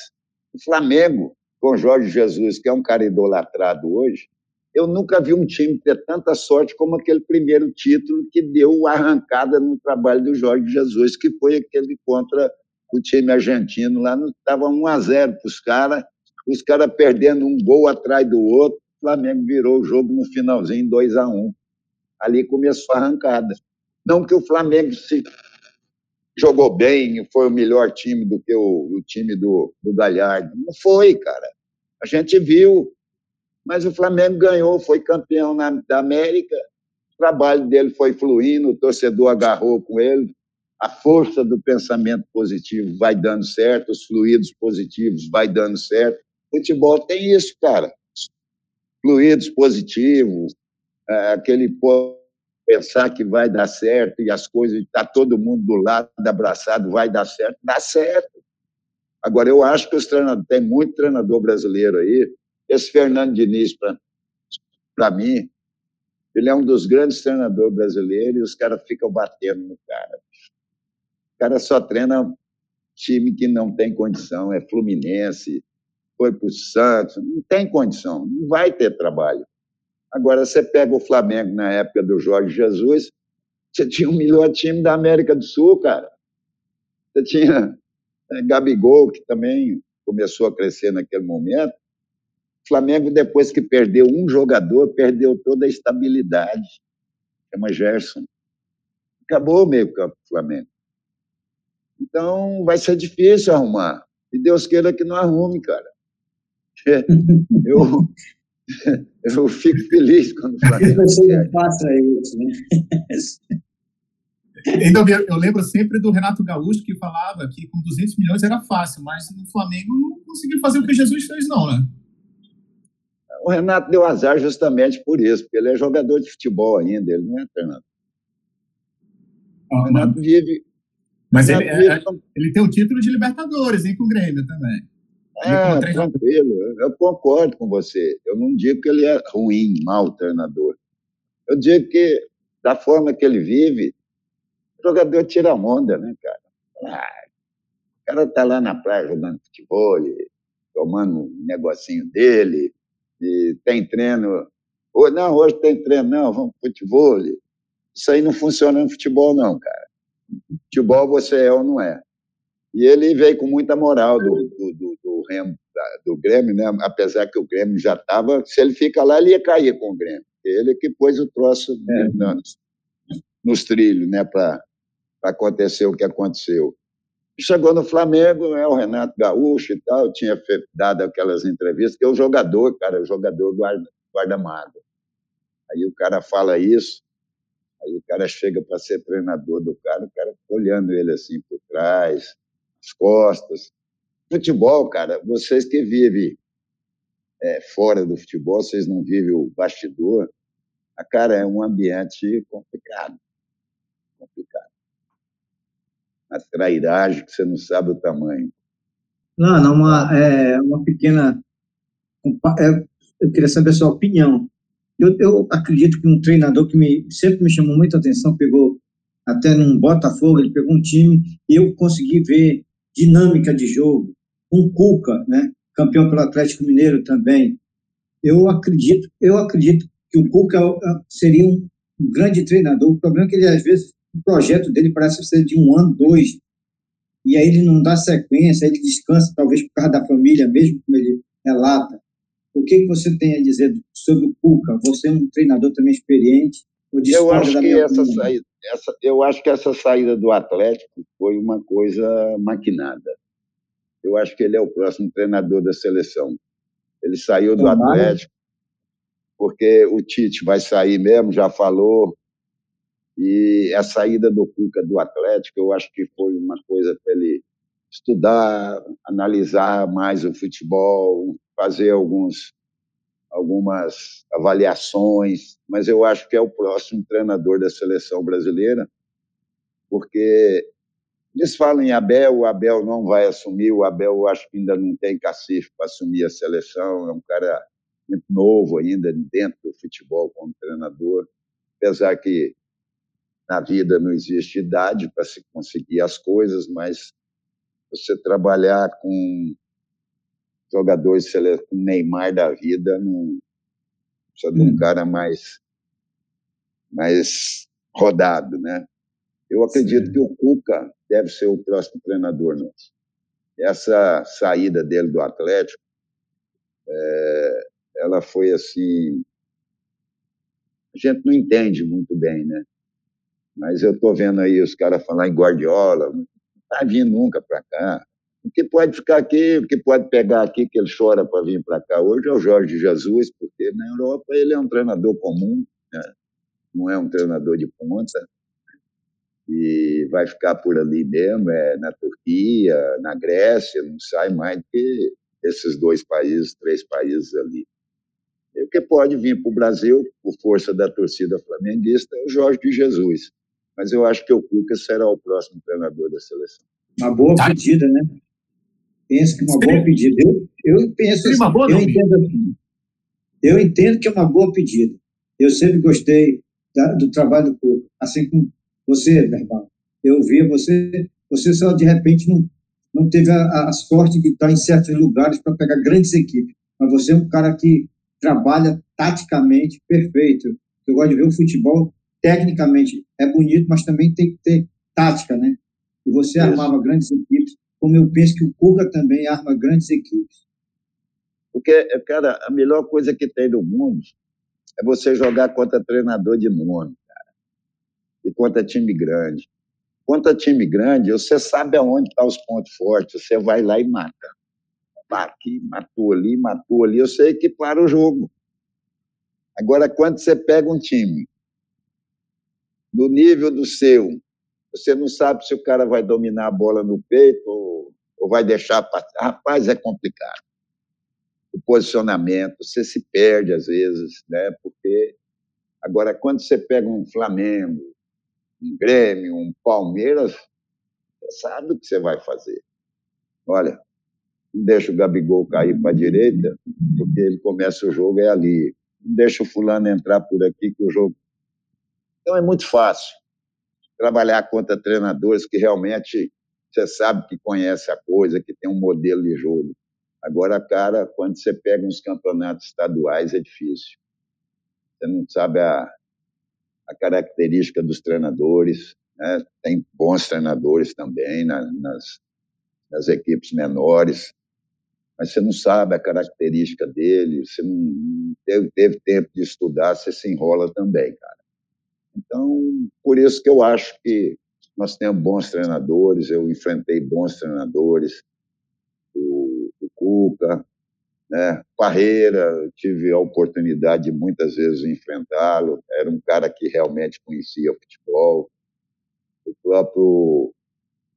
o Flamengo, com Jorge Jesus, que é um cara idolatrado hoje, eu nunca vi um time ter tanta sorte como aquele primeiro título que deu arrancada no trabalho do Jorge Jesus, que foi aquele contra o time argentino lá, estava 1 a 0 para os caras, os caras perdendo um gol atrás do outro, o Flamengo virou o jogo no finalzinho 2 a 1 Ali começou a arrancada. Não que o Flamengo se jogou bem, foi o melhor time do que o, o time do, do Galhardo. Não foi, cara. A gente viu mas o Flamengo ganhou, foi campeão na, da América, o trabalho dele foi fluindo, o torcedor agarrou com ele, a força do pensamento positivo vai dando certo, os fluidos positivos vai dando certo. Futebol tem isso, cara. Fluidos positivos, é, aquele pensar que vai dar certo e as coisas, está todo mundo do lado, abraçado, vai dar certo, dá certo. Agora, eu acho que os treinadores, tem muito treinador brasileiro aí esse Fernando Diniz, para mim, ele é um dos grandes treinadores brasileiros e os caras ficam batendo no cara. O cara só treina time que não tem condição, é Fluminense, foi para o Santos, não tem condição, não vai ter trabalho. Agora, você pega o Flamengo na época do Jorge Jesus, você tinha o melhor time da América do Sul, cara. Você tinha é, Gabigol, que também começou a crescer naquele momento. Flamengo, depois que perdeu um jogador, perdeu toda a estabilidade. Chama Gerson. Acabou o meio-campo do Flamengo. Então, vai ser difícil arrumar. E Deus queira que não arrume, cara. Eu, eu fico feliz quando o Flamengo. Faça isso, né? Então, eu lembro sempre do Renato Gaúcho que falava que com 200 milhões era fácil, mas no Flamengo não conseguiu fazer o que Jesus fez, não, né? O Renato deu azar justamente por isso, porque ele é jogador de futebol ainda, ele não é treinador. Ah, o Renato vive. Mas ele, vive... É, ele, tem o título de Libertadores, hein, com o Grêmio também. É, tranquilo, eu concordo com você. Eu não digo que ele é ruim, mau treinador. Eu digo que, da forma que ele vive, o jogador tira onda, né, cara? Ah, o cara tá lá na praia jogando futebol, tomando um negocinho dele, e tem treino. Ou, não, hoje tem treino, não, vamos pro futebol. Isso aí não funciona no futebol, não, cara. Futebol você é ou não é. E ele veio com muita moral do, do, do, do Remo, do Grêmio, né? apesar que o Grêmio já estava. Se ele fica lá, ele ia cair com o Grêmio. Ele que pôs o troço é. nos, nos trilhos né? para acontecer o que aconteceu. Chegou no Flamengo, é o Renato Gaúcho e tal, tinha dado aquelas entrevistas, que é o jogador, cara, o jogador guarda, guarda mágoa. Aí o cara fala isso, aí o cara chega para ser treinador do cara, o cara olhando ele assim por trás, as costas. Futebol, cara, vocês que vivem é, fora do futebol, vocês não vivem o bastidor, a cara é um ambiente complicado. Complicado. A trairagem que você não sabe o tamanho. Não, não, uma, é, uma pequena. É, eu queria saber a sua opinião. Eu, eu acredito que um treinador que me, sempre me chamou muita atenção, pegou até num Botafogo, ele pegou um time eu consegui ver dinâmica de jogo. Um Cuca, né? campeão pelo Atlético Mineiro também. Eu acredito, eu acredito que o Cuca é seria um grande treinador. O problema é que ele às vezes o projeto dele parece ser de um ano, dois, e aí ele não dá sequência, ele descansa talvez por causa da família, mesmo como ele relata. O que, que você tem a dizer sobre o Cuca? Você é um treinador também experiente. Eu acho que essa saída, essa, eu acho que essa saída do Atlético foi uma coisa maquinada. Eu acho que ele é o próximo treinador da seleção. Ele saiu do Atlético porque o Tite vai sair mesmo, já falou. E a saída do Cuca do Atlético, eu acho que foi uma coisa para ele estudar, analisar mais o futebol, fazer alguns algumas avaliações, mas eu acho que é o próximo treinador da seleção brasileira, porque eles falam em Abel, o Abel não vai assumir, o Abel eu acho que ainda não tem cacife para assumir a seleção, é um cara muito novo ainda dentro do futebol como treinador, apesar que na vida não existe idade para se conseguir as coisas, mas você trabalhar com jogadores com Neymar da vida não precisa de um hum. cara mais mais rodado, né? Eu acredito Sim. que o Cuca deve ser o próximo treinador nosso. Essa saída dele do Atlético, é, ela foi assim. A gente não entende muito bem, né? Mas eu estou vendo aí os caras falar em Guardiola, não está vindo nunca para cá. O que pode ficar aqui, o que pode pegar aqui, que ele chora para vir para cá hoje, é o Jorge Jesus, porque na Europa ele é um treinador comum, né? não é um treinador de ponta e vai ficar por ali mesmo, é na Turquia, na Grécia, não sai mais do que esses dois países, três países ali. E o que pode vir para o Brasil, por força da torcida flamenguista, é o Jorge de Jesus. Mas eu acho que o Cuca será o próximo treinador da seleção. Uma boa tá. pedida, né? Penso que uma boa pedida. Eu, eu penso assim, uma boa, eu, entendo, assim, eu entendo que é uma boa pedida. Eu sempre gostei da, do trabalho do Cuca, assim como você, Verbal, eu via você, você só de repente não, não teve a, a sorte de estar em certos lugares para pegar grandes equipes, mas você é um cara que trabalha taticamente perfeito. Eu gosto de ver o futebol tecnicamente é bonito, mas também tem que ter tática, né? E você Isso. armava grandes equipes, como eu penso que o Cuca também arma grandes equipes. Porque, cara, a melhor coisa que tem no mundo é você jogar contra treinador de nome e contra time grande. Contra time grande, você sabe aonde estão tá os pontos fortes, você vai lá e mata. Aqui, matou ali, matou ali, eu sei que para o jogo. Agora, quando você pega um time no nível do seu, você não sabe se o cara vai dominar a bola no peito ou, ou vai deixar passar. Rapaz, é complicado. O posicionamento, você se perde às vezes, né? Porque agora quando você pega um Flamengo, um Grêmio, um Palmeiras, você sabe o que você vai fazer. Olha, não deixa o Gabigol cair para a direita, porque ele começa o jogo, é ali. Não deixa o fulano entrar por aqui, que o jogo... Então é muito fácil trabalhar contra treinadores que realmente você sabe que conhece a coisa, que tem um modelo de jogo. Agora, cara, quando você pega uns campeonatos estaduais, é difícil. Você não sabe a, a característica dos treinadores. Né? Tem bons treinadores também na, nas, nas equipes menores, mas você não sabe a característica dele, você não teve, teve tempo de estudar, você se enrola também, cara. Então, por isso que eu acho que nós temos bons treinadores, eu enfrentei bons treinadores, o, o Cuca, né? Parreira, tive a oportunidade de muitas vezes enfrentá-lo, era um cara que realmente conhecia o futebol. O próprio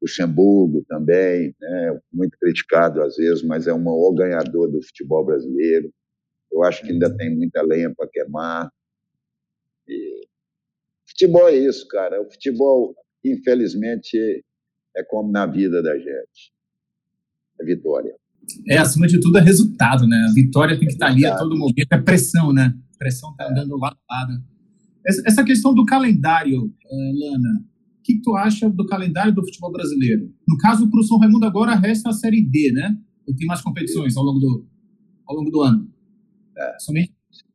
Luxemburgo também, né? muito criticado às vezes, mas é o maior ganhador do futebol brasileiro. Eu acho que ainda tem muita lenha para queimar. Futebol é isso, cara. O futebol infelizmente, é como na vida da gente. É vitória. É, acima de tudo, é resultado, né? A vitória tem que estar ali a todo momento. É pressão, né? A pressão está andando lado a lado. Essa questão do calendário, eh, Lana, o que tu acha do calendário do futebol brasileiro? No caso, para o São Raimundo agora resta a Série D, né? Tem mais competições ao longo do, ao longo do ano? É. Somente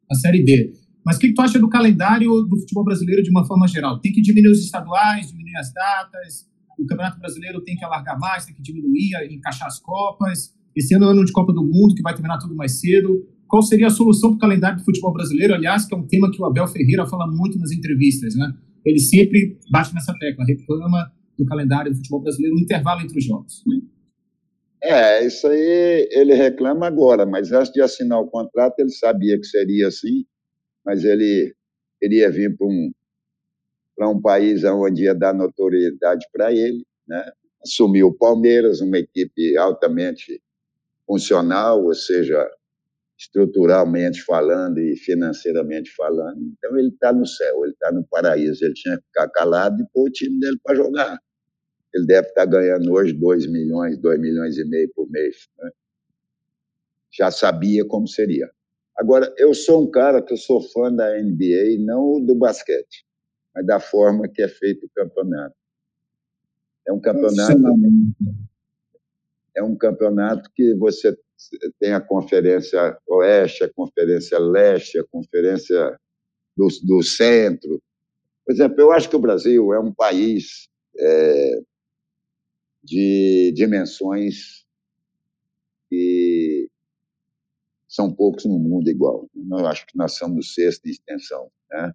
a Série D. Mas o que, tu acha do calendário do futebol brasileiro de uma forma geral? Tem que diminuir os estaduais, diminuir as datas, o Campeonato Brasileiro tem que alargar mais, tem que diminuir, encaixar as Copas. Esse ano é o ano de Copa do Mundo, que vai terminar tudo mais cedo. Qual seria a solução para o calendário do futebol brasileiro? Aliás, que é um tema que o Abel Ferreira fala muito nas entrevistas, né? Ele sempre bate nessa tecla, reclama do calendário do futebol brasileiro, um intervalo entre os jogos. Né? É, isso aí ele reclama agora, mas antes de assinar o contrato ele sabia que seria assim mas ele queria vir para um, para um país onde ia dar notoriedade para ele, né? assumiu o Palmeiras, uma equipe altamente funcional, ou seja, estruturalmente falando e financeiramente falando. Então ele está no céu, ele está no paraíso. Ele tinha que ficar calado e pôr o time dele para jogar. Ele deve estar tá ganhando hoje 2 milhões, 2 milhões e meio por mês. Né? Já sabia como seria. Agora, eu sou um cara que eu sou fã da NBA, não do basquete, mas da forma que é feito o campeonato. É um campeonato. É um campeonato que você tem a Conferência Oeste, a Conferência Leste, a Conferência do, do Centro. Por exemplo, eu acho que o Brasil é um país é, de dimensões que são poucos no mundo igual. Eu acho que nós somos sexta extensão. Né?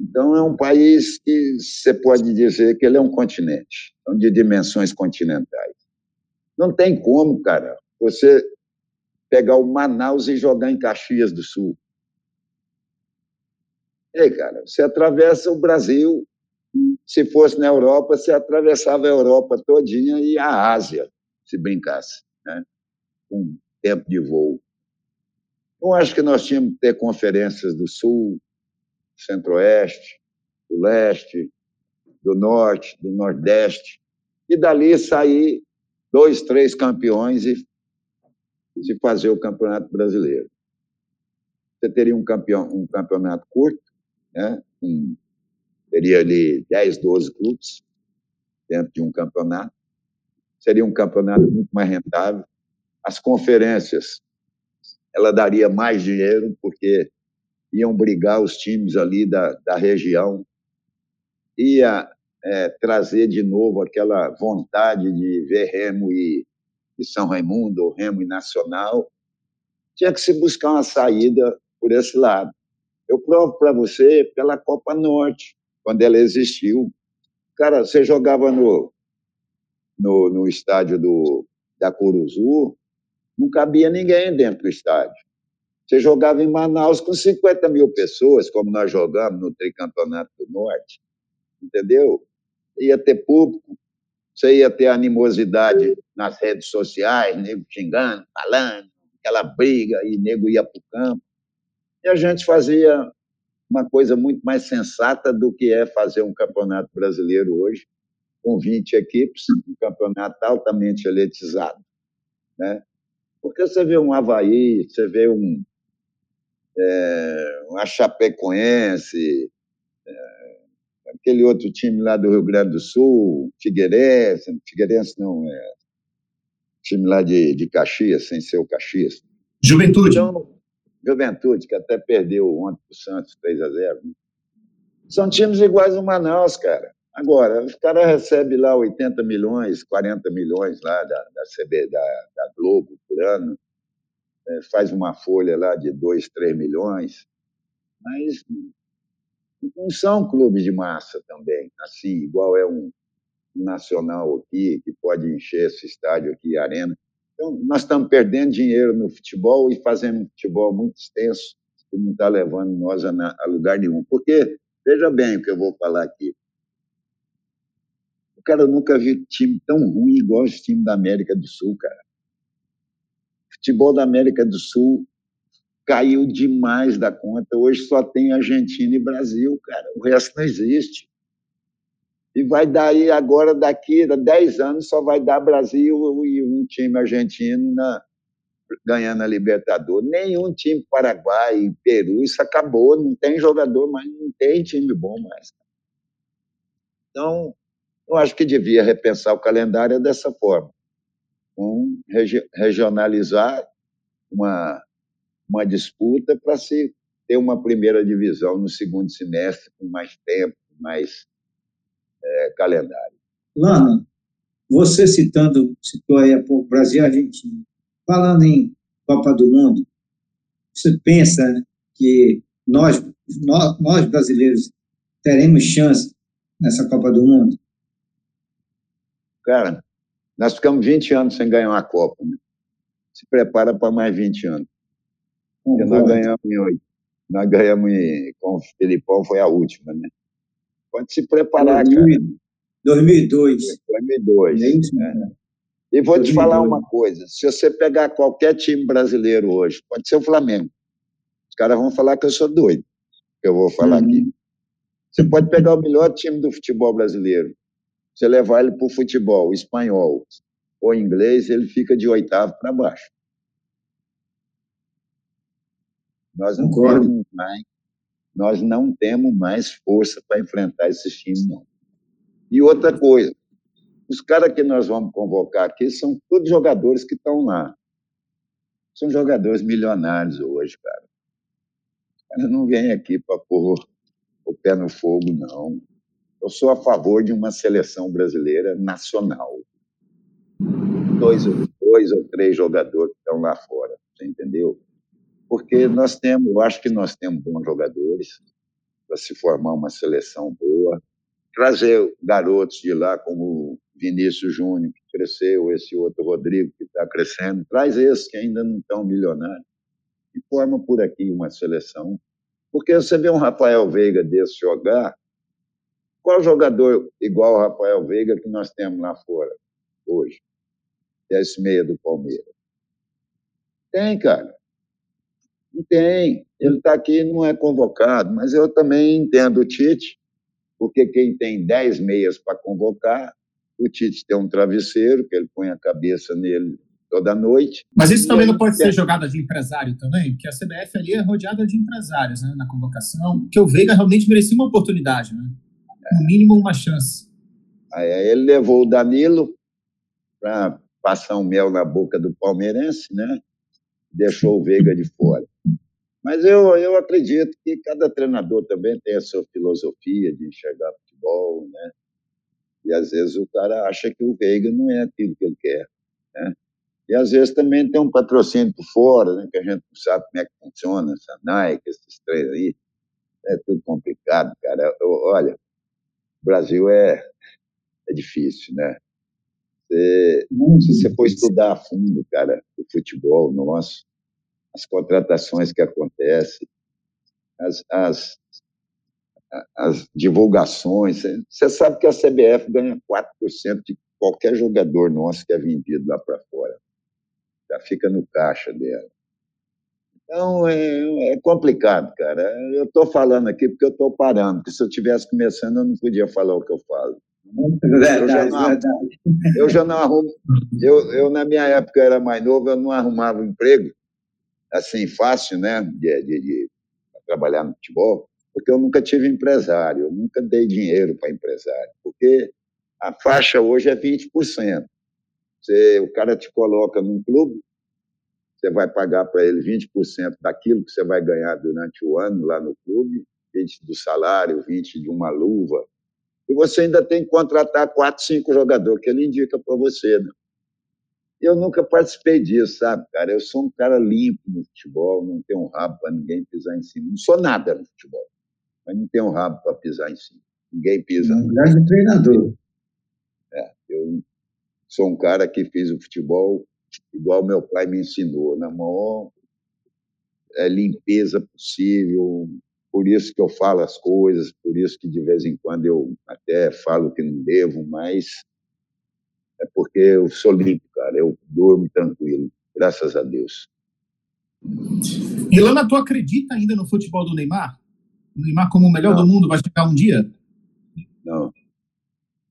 Então, é um país que você pode dizer que ele é um continente, de dimensões continentais. Não tem como, cara, você pegar o Manaus e jogar em Caxias do Sul. Ei, cara, você atravessa o Brasil, se fosse na Europa, você atravessava a Europa todinha e a Ásia, se brincasse, né? com tempo de voo. Eu acho que nós tínhamos que ter conferências do Sul, Centro-Oeste, do Leste, do Norte, do Nordeste, e dali sair dois, três campeões e se fazer o Campeonato Brasileiro. Você teria um, campeão, um campeonato curto, né? Um, teria ali 10, 12 clubes dentro de um campeonato. Seria um campeonato muito mais rentável as conferências, ela daria mais dinheiro, porque iam brigar os times ali da, da região, ia é, trazer de novo aquela vontade de ver Remo e, e São Raimundo, Remo e Nacional. Tinha que se buscar uma saída por esse lado. Eu provo para você pela Copa Norte, quando ela existiu. Cara, você jogava no, no, no estádio do, da Curuzu, não cabia ninguém dentro do estádio. Você jogava em Manaus com 50 mil pessoas, como nós jogamos no Tricampeonato do Norte, entendeu? Ia ter público, você ia ter animosidade nas redes sociais, nego xingando, falando, aquela briga, e nego ia para o campo. E a gente fazia uma coisa muito mais sensata do que é fazer um campeonato brasileiro hoje, com 20 equipes, um campeonato altamente elitizado né? Porque você vê um Havaí, você vê um, é, uma Chapecoense, é, aquele outro time lá do Rio Grande do Sul, Figueirense, Figueirense não, é time lá de, de Caxias, sem ser o Caxias. Juventude. Então, Juventude, que até perdeu ontem para o Santos 3 a 0 né? São times iguais ao Manaus, cara. Agora, os caras recebem lá 80 milhões, 40 milhões lá da, da CB, da, da Globo por ano, é, faz uma folha lá de 2, 3 milhões, mas não são clubes de massa também, assim, igual é um nacional aqui, que pode encher esse estádio aqui, arena. Então, nós estamos perdendo dinheiro no futebol e fazendo um futebol muito extenso, que não está levando nós a, a lugar nenhum. Porque, veja bem o que eu vou falar aqui, cara nunca viu time tão ruim igual esse time da América do Sul, cara. Futebol da América do Sul caiu demais da conta. Hoje só tem Argentina e Brasil, cara. O resto não existe. E vai dar aí agora, daqui a 10 anos, só vai dar Brasil e um time argentino na, ganhando a Libertadores. Nenhum time Paraguai, Peru, isso acabou. Não tem jogador, mas não tem time bom mais. Então, eu acho que devia repensar o calendário dessa forma. Um, regi regionalizar uma, uma disputa para se ter uma primeira divisão no segundo semestre com mais tempo, mais é, calendário. Lana, você citando, citou aí a pouco Brasil e Argentina, falando em Copa do Mundo, você pensa que nós, nós, nós brasileiros teremos chance nessa Copa do Mundo? Cara, nós ficamos 20 anos sem ganhar uma Copa. Né? Se prepara para mais 20 anos. Porque nós ganhamos em oito. Nós ganhamos em, com o Filipão, foi a última, né? Pode se preparar, 2000, cara. 2002. 2002. É isso, né? E vou 2002. te falar uma coisa: se você pegar qualquer time brasileiro hoje, pode ser o Flamengo, os caras vão falar que eu sou doido, que eu vou falar uhum. aqui. Você pode pegar o melhor time do futebol brasileiro, você levar ele para o futebol espanhol ou inglês, ele fica de oitavo para baixo. Nós não temos mais, nós não temos mais força para enfrentar esses times, não. E outra coisa, os caras que nós vamos convocar aqui são todos jogadores que estão lá. São jogadores milionários hoje, cara. Os caras não vêm aqui para pôr o pé no fogo, não. Eu sou a favor de uma seleção brasileira nacional. Dois, dois ou três jogadores que estão lá fora, você entendeu? Porque nós temos, eu acho que nós temos bons jogadores para se formar uma seleção boa, trazer garotos de lá como Vinícius Júnior, que cresceu, esse outro Rodrigo, que está crescendo, traz esses que ainda não estão milionários e forma por aqui uma seleção. Porque você vê um Rafael Veiga desse jogar, qual jogador igual ao Rafael Veiga que nós temos lá fora hoje? Que é esse meia do Palmeiras. Tem, cara. Não tem. Ele está aqui e não é convocado, mas eu também entendo o Tite, porque quem tem 10 meias para convocar, o Tite tem um travesseiro, que ele põe a cabeça nele toda noite. Mas isso também não pode ser jogada de empresário também, porque a CBF ali é rodeada de empresários né, na convocação, porque o Veiga realmente merecia uma oportunidade, né? No mínimo uma chance. Aí ele levou o Danilo para passar um mel na boca do palmeirense, né? Deixou o Veiga de fora. Mas eu, eu acredito que cada treinador também tem a sua filosofia de enxergar futebol, né? E às vezes o cara acha que o Veiga não é aquilo que ele quer, né? E às vezes também tem um patrocínio por fora, né? Que a gente não sabe como é que funciona, essa Nike, esses três aí. É tudo complicado, cara. Eu, olha, o Brasil é, é difícil, né? Se você for estudar a fundo, cara, o futebol nosso, as contratações que acontecem, as, as, as divulgações, você sabe que a CBF ganha 4% de qualquer jogador nosso que é vendido lá para fora. Já fica no caixa dela. Então, é, é complicado, cara. Eu estou falando aqui porque eu estou parando, porque se eu estivesse começando, eu não podia falar o que eu falo. Verdade, eu já não, verdade. Eu já não arrumo. Eu, eu, na minha época, era mais novo, eu não arrumava um emprego assim, fácil, né, de, de, de trabalhar no futebol, porque eu nunca tive empresário, eu nunca dei dinheiro para empresário, porque a faixa hoje é 20%. Você, o cara te coloca num clube, você vai pagar para ele 20% daquilo que você vai ganhar durante o ano lá no clube, 20% do salário, 20% de uma luva, e você ainda tem que contratar quatro, cinco jogadores que ele indica para você. Né? Eu nunca participei disso, sabe, cara? Eu sou um cara limpo no futebol, não tenho um rabo para ninguém pisar em cima. Não sou nada no futebol, mas não tenho um rabo para pisar em cima. Ninguém pisa. Um grande treinador. É, eu sou um cara que fiz o futebol igual meu pai me ensinou, na maior é, limpeza possível. Por isso que eu falo as coisas, por isso que de vez em quando eu até falo que não devo, mas é porque eu sou limpo, cara. Eu durmo tranquilo, graças a Deus. E Lana, tu acredita ainda no futebol do Neymar? O Neymar como o melhor não. do mundo vai chegar um dia? Não.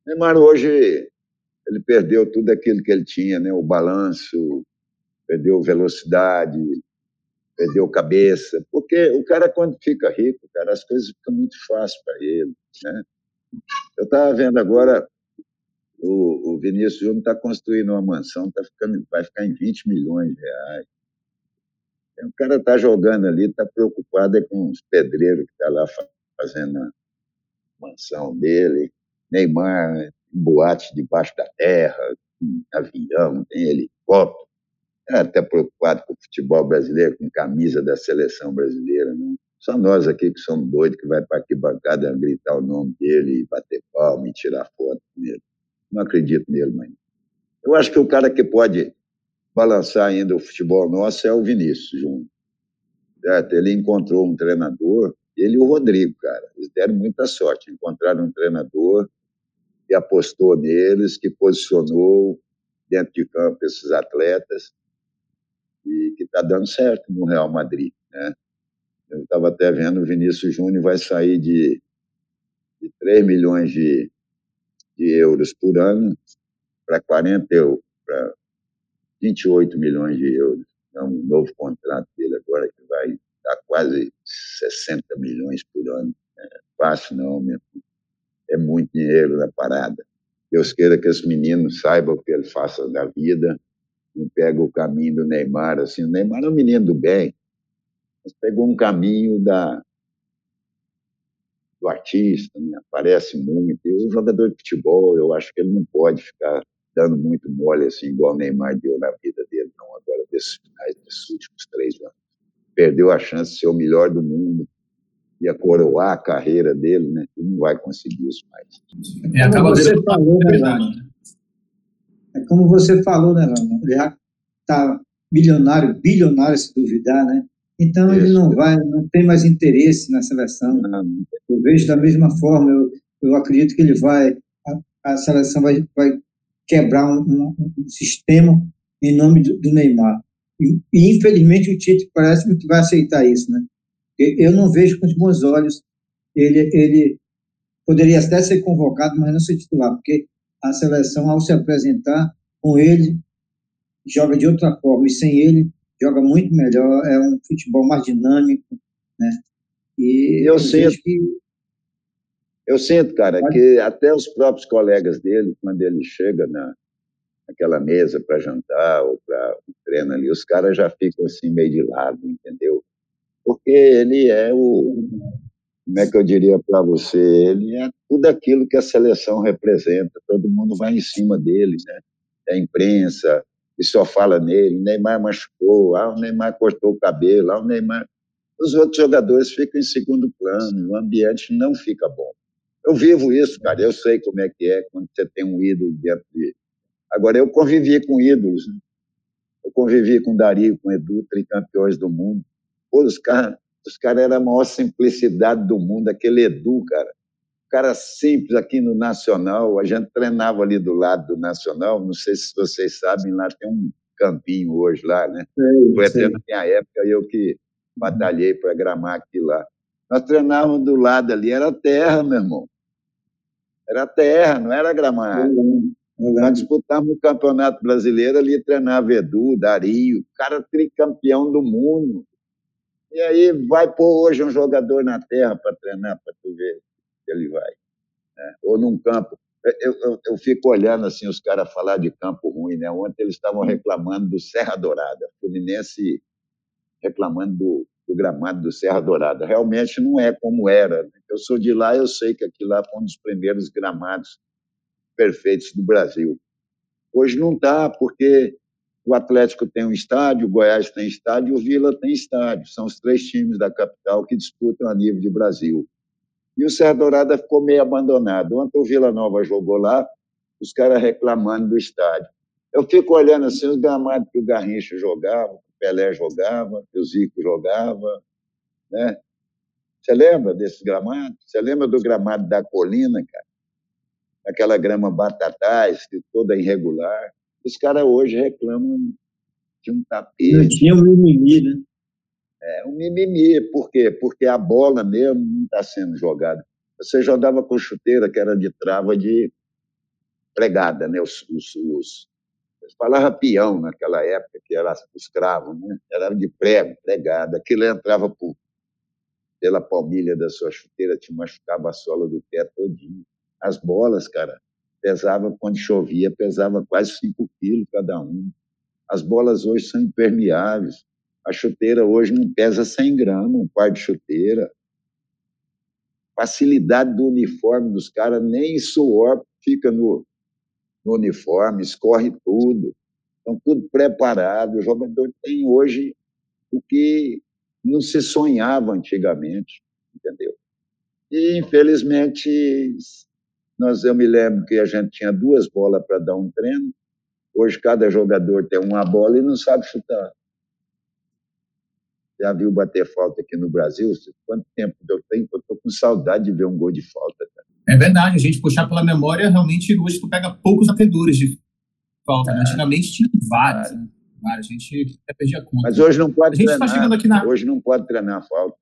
Neymar hoje ele perdeu tudo aquilo que ele tinha, né? O balanço, perdeu velocidade, perdeu cabeça, porque o cara quando fica rico, cara, as coisas ficam muito fáceis para ele, né? Eu estava vendo agora o, o Vinícius Júnior está construindo uma mansão, tá ficando, vai ficar em 20 milhões de reais. O cara está jogando ali, está preocupado é com os pedreiros que estão tá lá fazendo a mansão dele. Neymar, um boate debaixo da terra, um avião, tem helicóptero. É até preocupado com o futebol brasileiro, com camisa da seleção brasileira. Não. Só nós aqui que somos doidos que vai para aqui bancada gritar o nome dele, bater palma e tirar foto com ele. Não acredito nele, mãe. Eu acho que o cara que pode balançar ainda o futebol nosso é o Vinícius Júnior. Certo? Ele encontrou um treinador, ele e o Rodrigo, cara. Eles deram muita sorte. Encontraram um treinador que apostou neles, que posicionou dentro de campo esses atletas e que está dando certo no Real Madrid. Né? Eu estava até vendo o Vinícius Júnior vai sair de, de 3 milhões de, de euros por ano para 40 para 28 milhões de euros. É um novo contrato dele agora que vai dar quase 60 milhões por ano. É fácil não, meu. É muito dinheiro na parada. Deus queira que esse menino saiba o que ele faça da vida, não pega o caminho do Neymar, assim, o Neymar é um menino do bem, mas pegou um caminho da, do artista, né? aparece muito. E o jogador de futebol, eu acho que ele não pode ficar dando muito mole assim, igual o Neymar deu na vida dele, não, agora desses finais, desses últimos três anos. Perdeu a chance de ser o melhor do mundo, ia coroar a carreira dele, né? E não vai conseguir isso mais. É, como você falou, né, É como você falou, né, Lana? Ele já está milionário, bilionário, se duvidar, né? Então Isso. ele não vai, não tem mais interesse na seleção. Eu vejo da mesma forma, eu, eu acredito que ele vai, a, a seleção vai, vai quebrar um, um, um, sistema em nome do, do Neymar. E, e, infelizmente o Tite parece que vai aceitar isso, né? Eu não vejo com os bons olhos ele, ele poderia até ser convocado, mas não ser titular, porque a seleção, ao se apresentar com ele, joga de outra forma, e sem ele, joga muito melhor, é um futebol mais dinâmico, né? E eu, eu sinto que eu sinto, cara, Pode? que até os próprios colegas dele, quando ele chega na naquela mesa para jantar ou para um treino ali, os caras já ficam assim meio de lado, entendeu? Porque ele é o como é que eu diria para você, ele é tudo aquilo que a seleção representa, todo mundo vai em cima dele, né? É a imprensa, e só fala nele, o Neymar machucou, ah, o Neymar cortou o cabelo, ah, o Neymar... Os outros jogadores ficam em segundo plano, o ambiente não fica bom. Eu vivo isso, cara, eu sei como é que é quando você tem um ídolo dentro de... Agora, eu convivi com ídolos, né? eu convivi com Dario, com Edu, tricampeões do mundo. Pô, os caras os cara eram a maior simplicidade do mundo, aquele Edu, cara cara simples aqui no Nacional, a gente treinava ali do lado do Nacional, não sei se vocês sabem, lá tem um campinho hoje lá, né? Foi até na minha época eu que batalhei para gramar aqui lá. Nós treinávamos do lado ali, era terra, meu irmão. Era terra, não era gramado. Nós disputávamos o Campeonato Brasileiro ali, treinava Edu, Dario, cara tricampeão do mundo. E aí vai pôr hoje um jogador na terra para treinar, para tu ver que ele vai. Né? Ou num campo. Eu, eu, eu, fico olhando assim os caras falar de campo ruim, né? Ontem eles estavam reclamando do Serra Dourada, Fluminense reclamando do, do, gramado do Serra Dourada. Realmente não é como era. Né? Eu sou de lá, eu sei que aquilo lá foi um dos primeiros gramados perfeitos do Brasil. Hoje não está, porque o Atlético tem um estádio, o Goiás tem estádio o Vila tem estádio. São os três times da capital que disputam a nível de Brasil. E o Serra Dourada ficou meio abandonado. Ontem o Vila Nova jogou lá, os caras reclamando do estádio. Eu fico olhando assim os gramados que o Garrincha jogava, que o Pelé jogava, que o Zico jogava, né? Você lembra desses gramados? Você lembra do gramado da Colina, cara? Aquela grama batatais, toda irregular. Os caras hoje reclamam de um tapete. Não tinha um mimimi, né? É um mimimi. Por quê? Porque a bola mesmo não está sendo jogada. Você jogava com chuteira que era de trava de pregada, né? Os, os, os falava peão naquela época, que era os cravos, né? Era de prego, pregada. Aquilo entrava por, pela palmilha da sua chuteira, te machucava a sola do pé todinho. As bolas, cara, pesava quando chovia, pesava quase 5 quilos cada um. As bolas hoje são impermeáveis. A chuteira hoje não pesa 100 gramas, um par de chuteira. Facilidade do uniforme dos caras, nem suor fica no, no uniforme, escorre tudo. Estão tudo preparado. O jogador tem hoje o que não se sonhava antigamente, entendeu? E, infelizmente, nós, eu me lembro que a gente tinha duas bolas para dar um treino. Hoje, cada jogador tem uma bola e não sabe chutar. Já viu bater falta aqui no Brasil? Quanto tempo eu tenho? Eu estou com saudade de ver um gol de falta. Cara. É verdade, a gente puxar pela memória, realmente hoje tu pega poucos batedores de falta. Né? É. Antigamente tinha vários. É. Né? A gente até perdia conta. Mas hoje não pode a tá treinar. Tá na... Hoje não pode treinar a falta.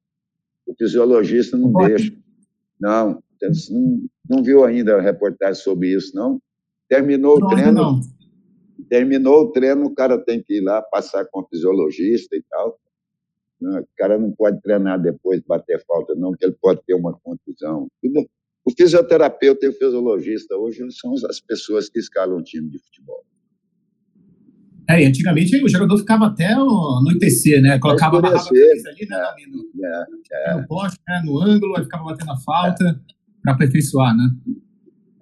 O fisiologista não, não deixa. Não, não, não viu ainda a reportagem sobre isso, não? Terminou não, o treino. Não. Terminou o treino, o cara tem que ir lá passar com o fisiologista e tal. O cara não pode treinar depois, bater falta, não, que ele pode ter uma contusão. O fisioterapeuta e o fisiologista hoje são as pessoas que escalam um time de futebol. É, antigamente o jogador ficava até no ITC, né? Colocava a barra ali, né, no, é, é. no poste, né, no ângulo, aí ficava batendo a falta é. Para aperfeiçoar, né?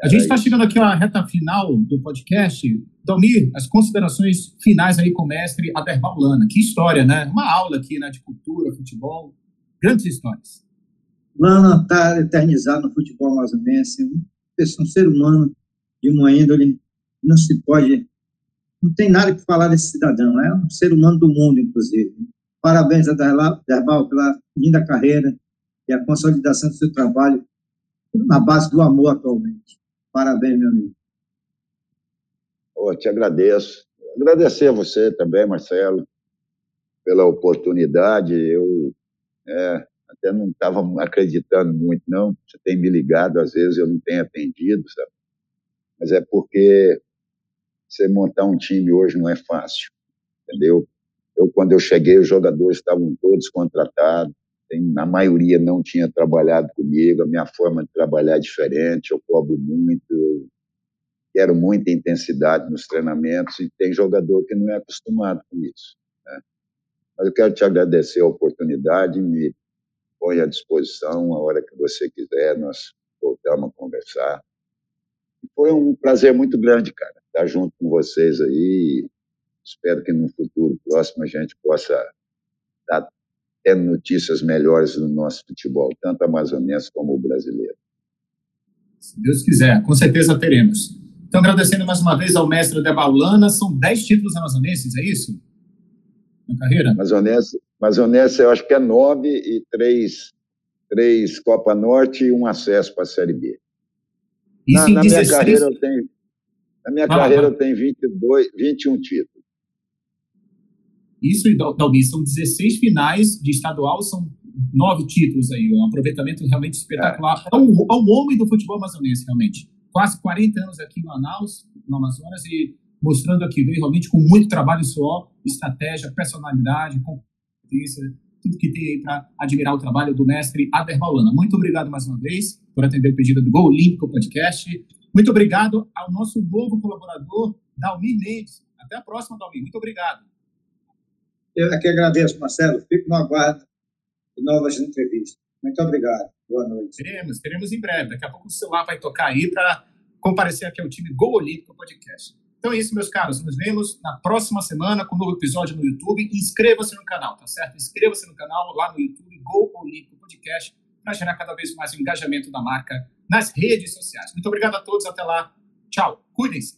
A gente está é chegando aqui à reta final do podcast. Dalmir, as considerações finais aí com o mestre Aderbal Lana. Que história, né? Uma aula aqui né, de cultura, futebol, grandes histórias. Lana está eternizado no futebol amazonense, um ser humano de uma índole não se pode não tem nada que falar desse cidadão, é um ser humano do mundo, inclusive. Parabéns a Derbal pela linda carreira e a consolidação do seu trabalho na base do amor atualmente. Parabéns, meu amigo. Oh, te agradeço. Agradecer a você também, Marcelo, pela oportunidade. Eu é, até não estava acreditando muito, não. Você tem me ligado, às vezes eu não tenho atendido, sabe? Mas é porque você montar um time hoje não é fácil, entendeu? Eu, quando eu cheguei, os jogadores estavam todos contratados, a maioria não tinha trabalhado comigo, a minha forma de trabalhar é diferente, eu cobro muito, eu quero muita intensidade nos treinamentos, e tem jogador que não é acostumado com isso. Né? Mas eu quero te agradecer a oportunidade, me põe à disposição a hora que você quiser, nós voltamos a conversar. Foi um prazer muito grande, cara estar junto com vocês aí. Espero que no futuro próximo a gente possa estar tendo notícias melhores do nosso futebol, tanto amazonense como o brasileiro. Se Deus quiser, com certeza teremos. Então, agradecendo mais uma vez ao mestre de Baulana, são dez títulos amazonenses, é isso? Na carreira? Amazonense, amazonense eu acho que é nove e três, três Copa Norte e um acesso para a Série B. Isso na, na 16... minha carreira eu tenho na minha ah, carreira, ah. eu tenho 22, 21 títulos. Isso, Dalbi, são 16 finais de estadual, são nove títulos aí. Um aproveitamento realmente espetacular. É, é um, é um homem do futebol amazonense, realmente. quase 40 anos aqui no Manaus, no Amazonas, e mostrando aqui, veio realmente com muito trabalho só, estratégia, personalidade, competência, tudo que tem aí para admirar o trabalho do mestre Ader Maulana. Muito obrigado mais uma vez por atender o pedido do Gol Olímpico Podcast. Muito obrigado ao nosso novo colaborador, Dalmi Mendes. Até a próxima, Dalmi. Muito obrigado. Eu aqui agradeço, Marcelo. Fico no aguardo de novas entrevistas. Muito obrigado. Boa noite. Teremos, teremos em breve. Daqui a pouco o celular vai tocar aí para comparecer aqui ao time Gol Olímpico Podcast. Então é isso, meus caros. Nos vemos na próxima semana com um novo episódio no YouTube. Inscreva-se no canal, tá certo? Inscreva-se no canal lá no YouTube, Gol Olímpico Podcast, para gerar cada vez mais o engajamento da marca nas redes sociais. Muito obrigado a todos. Até lá. Tchau. Cuidem-se.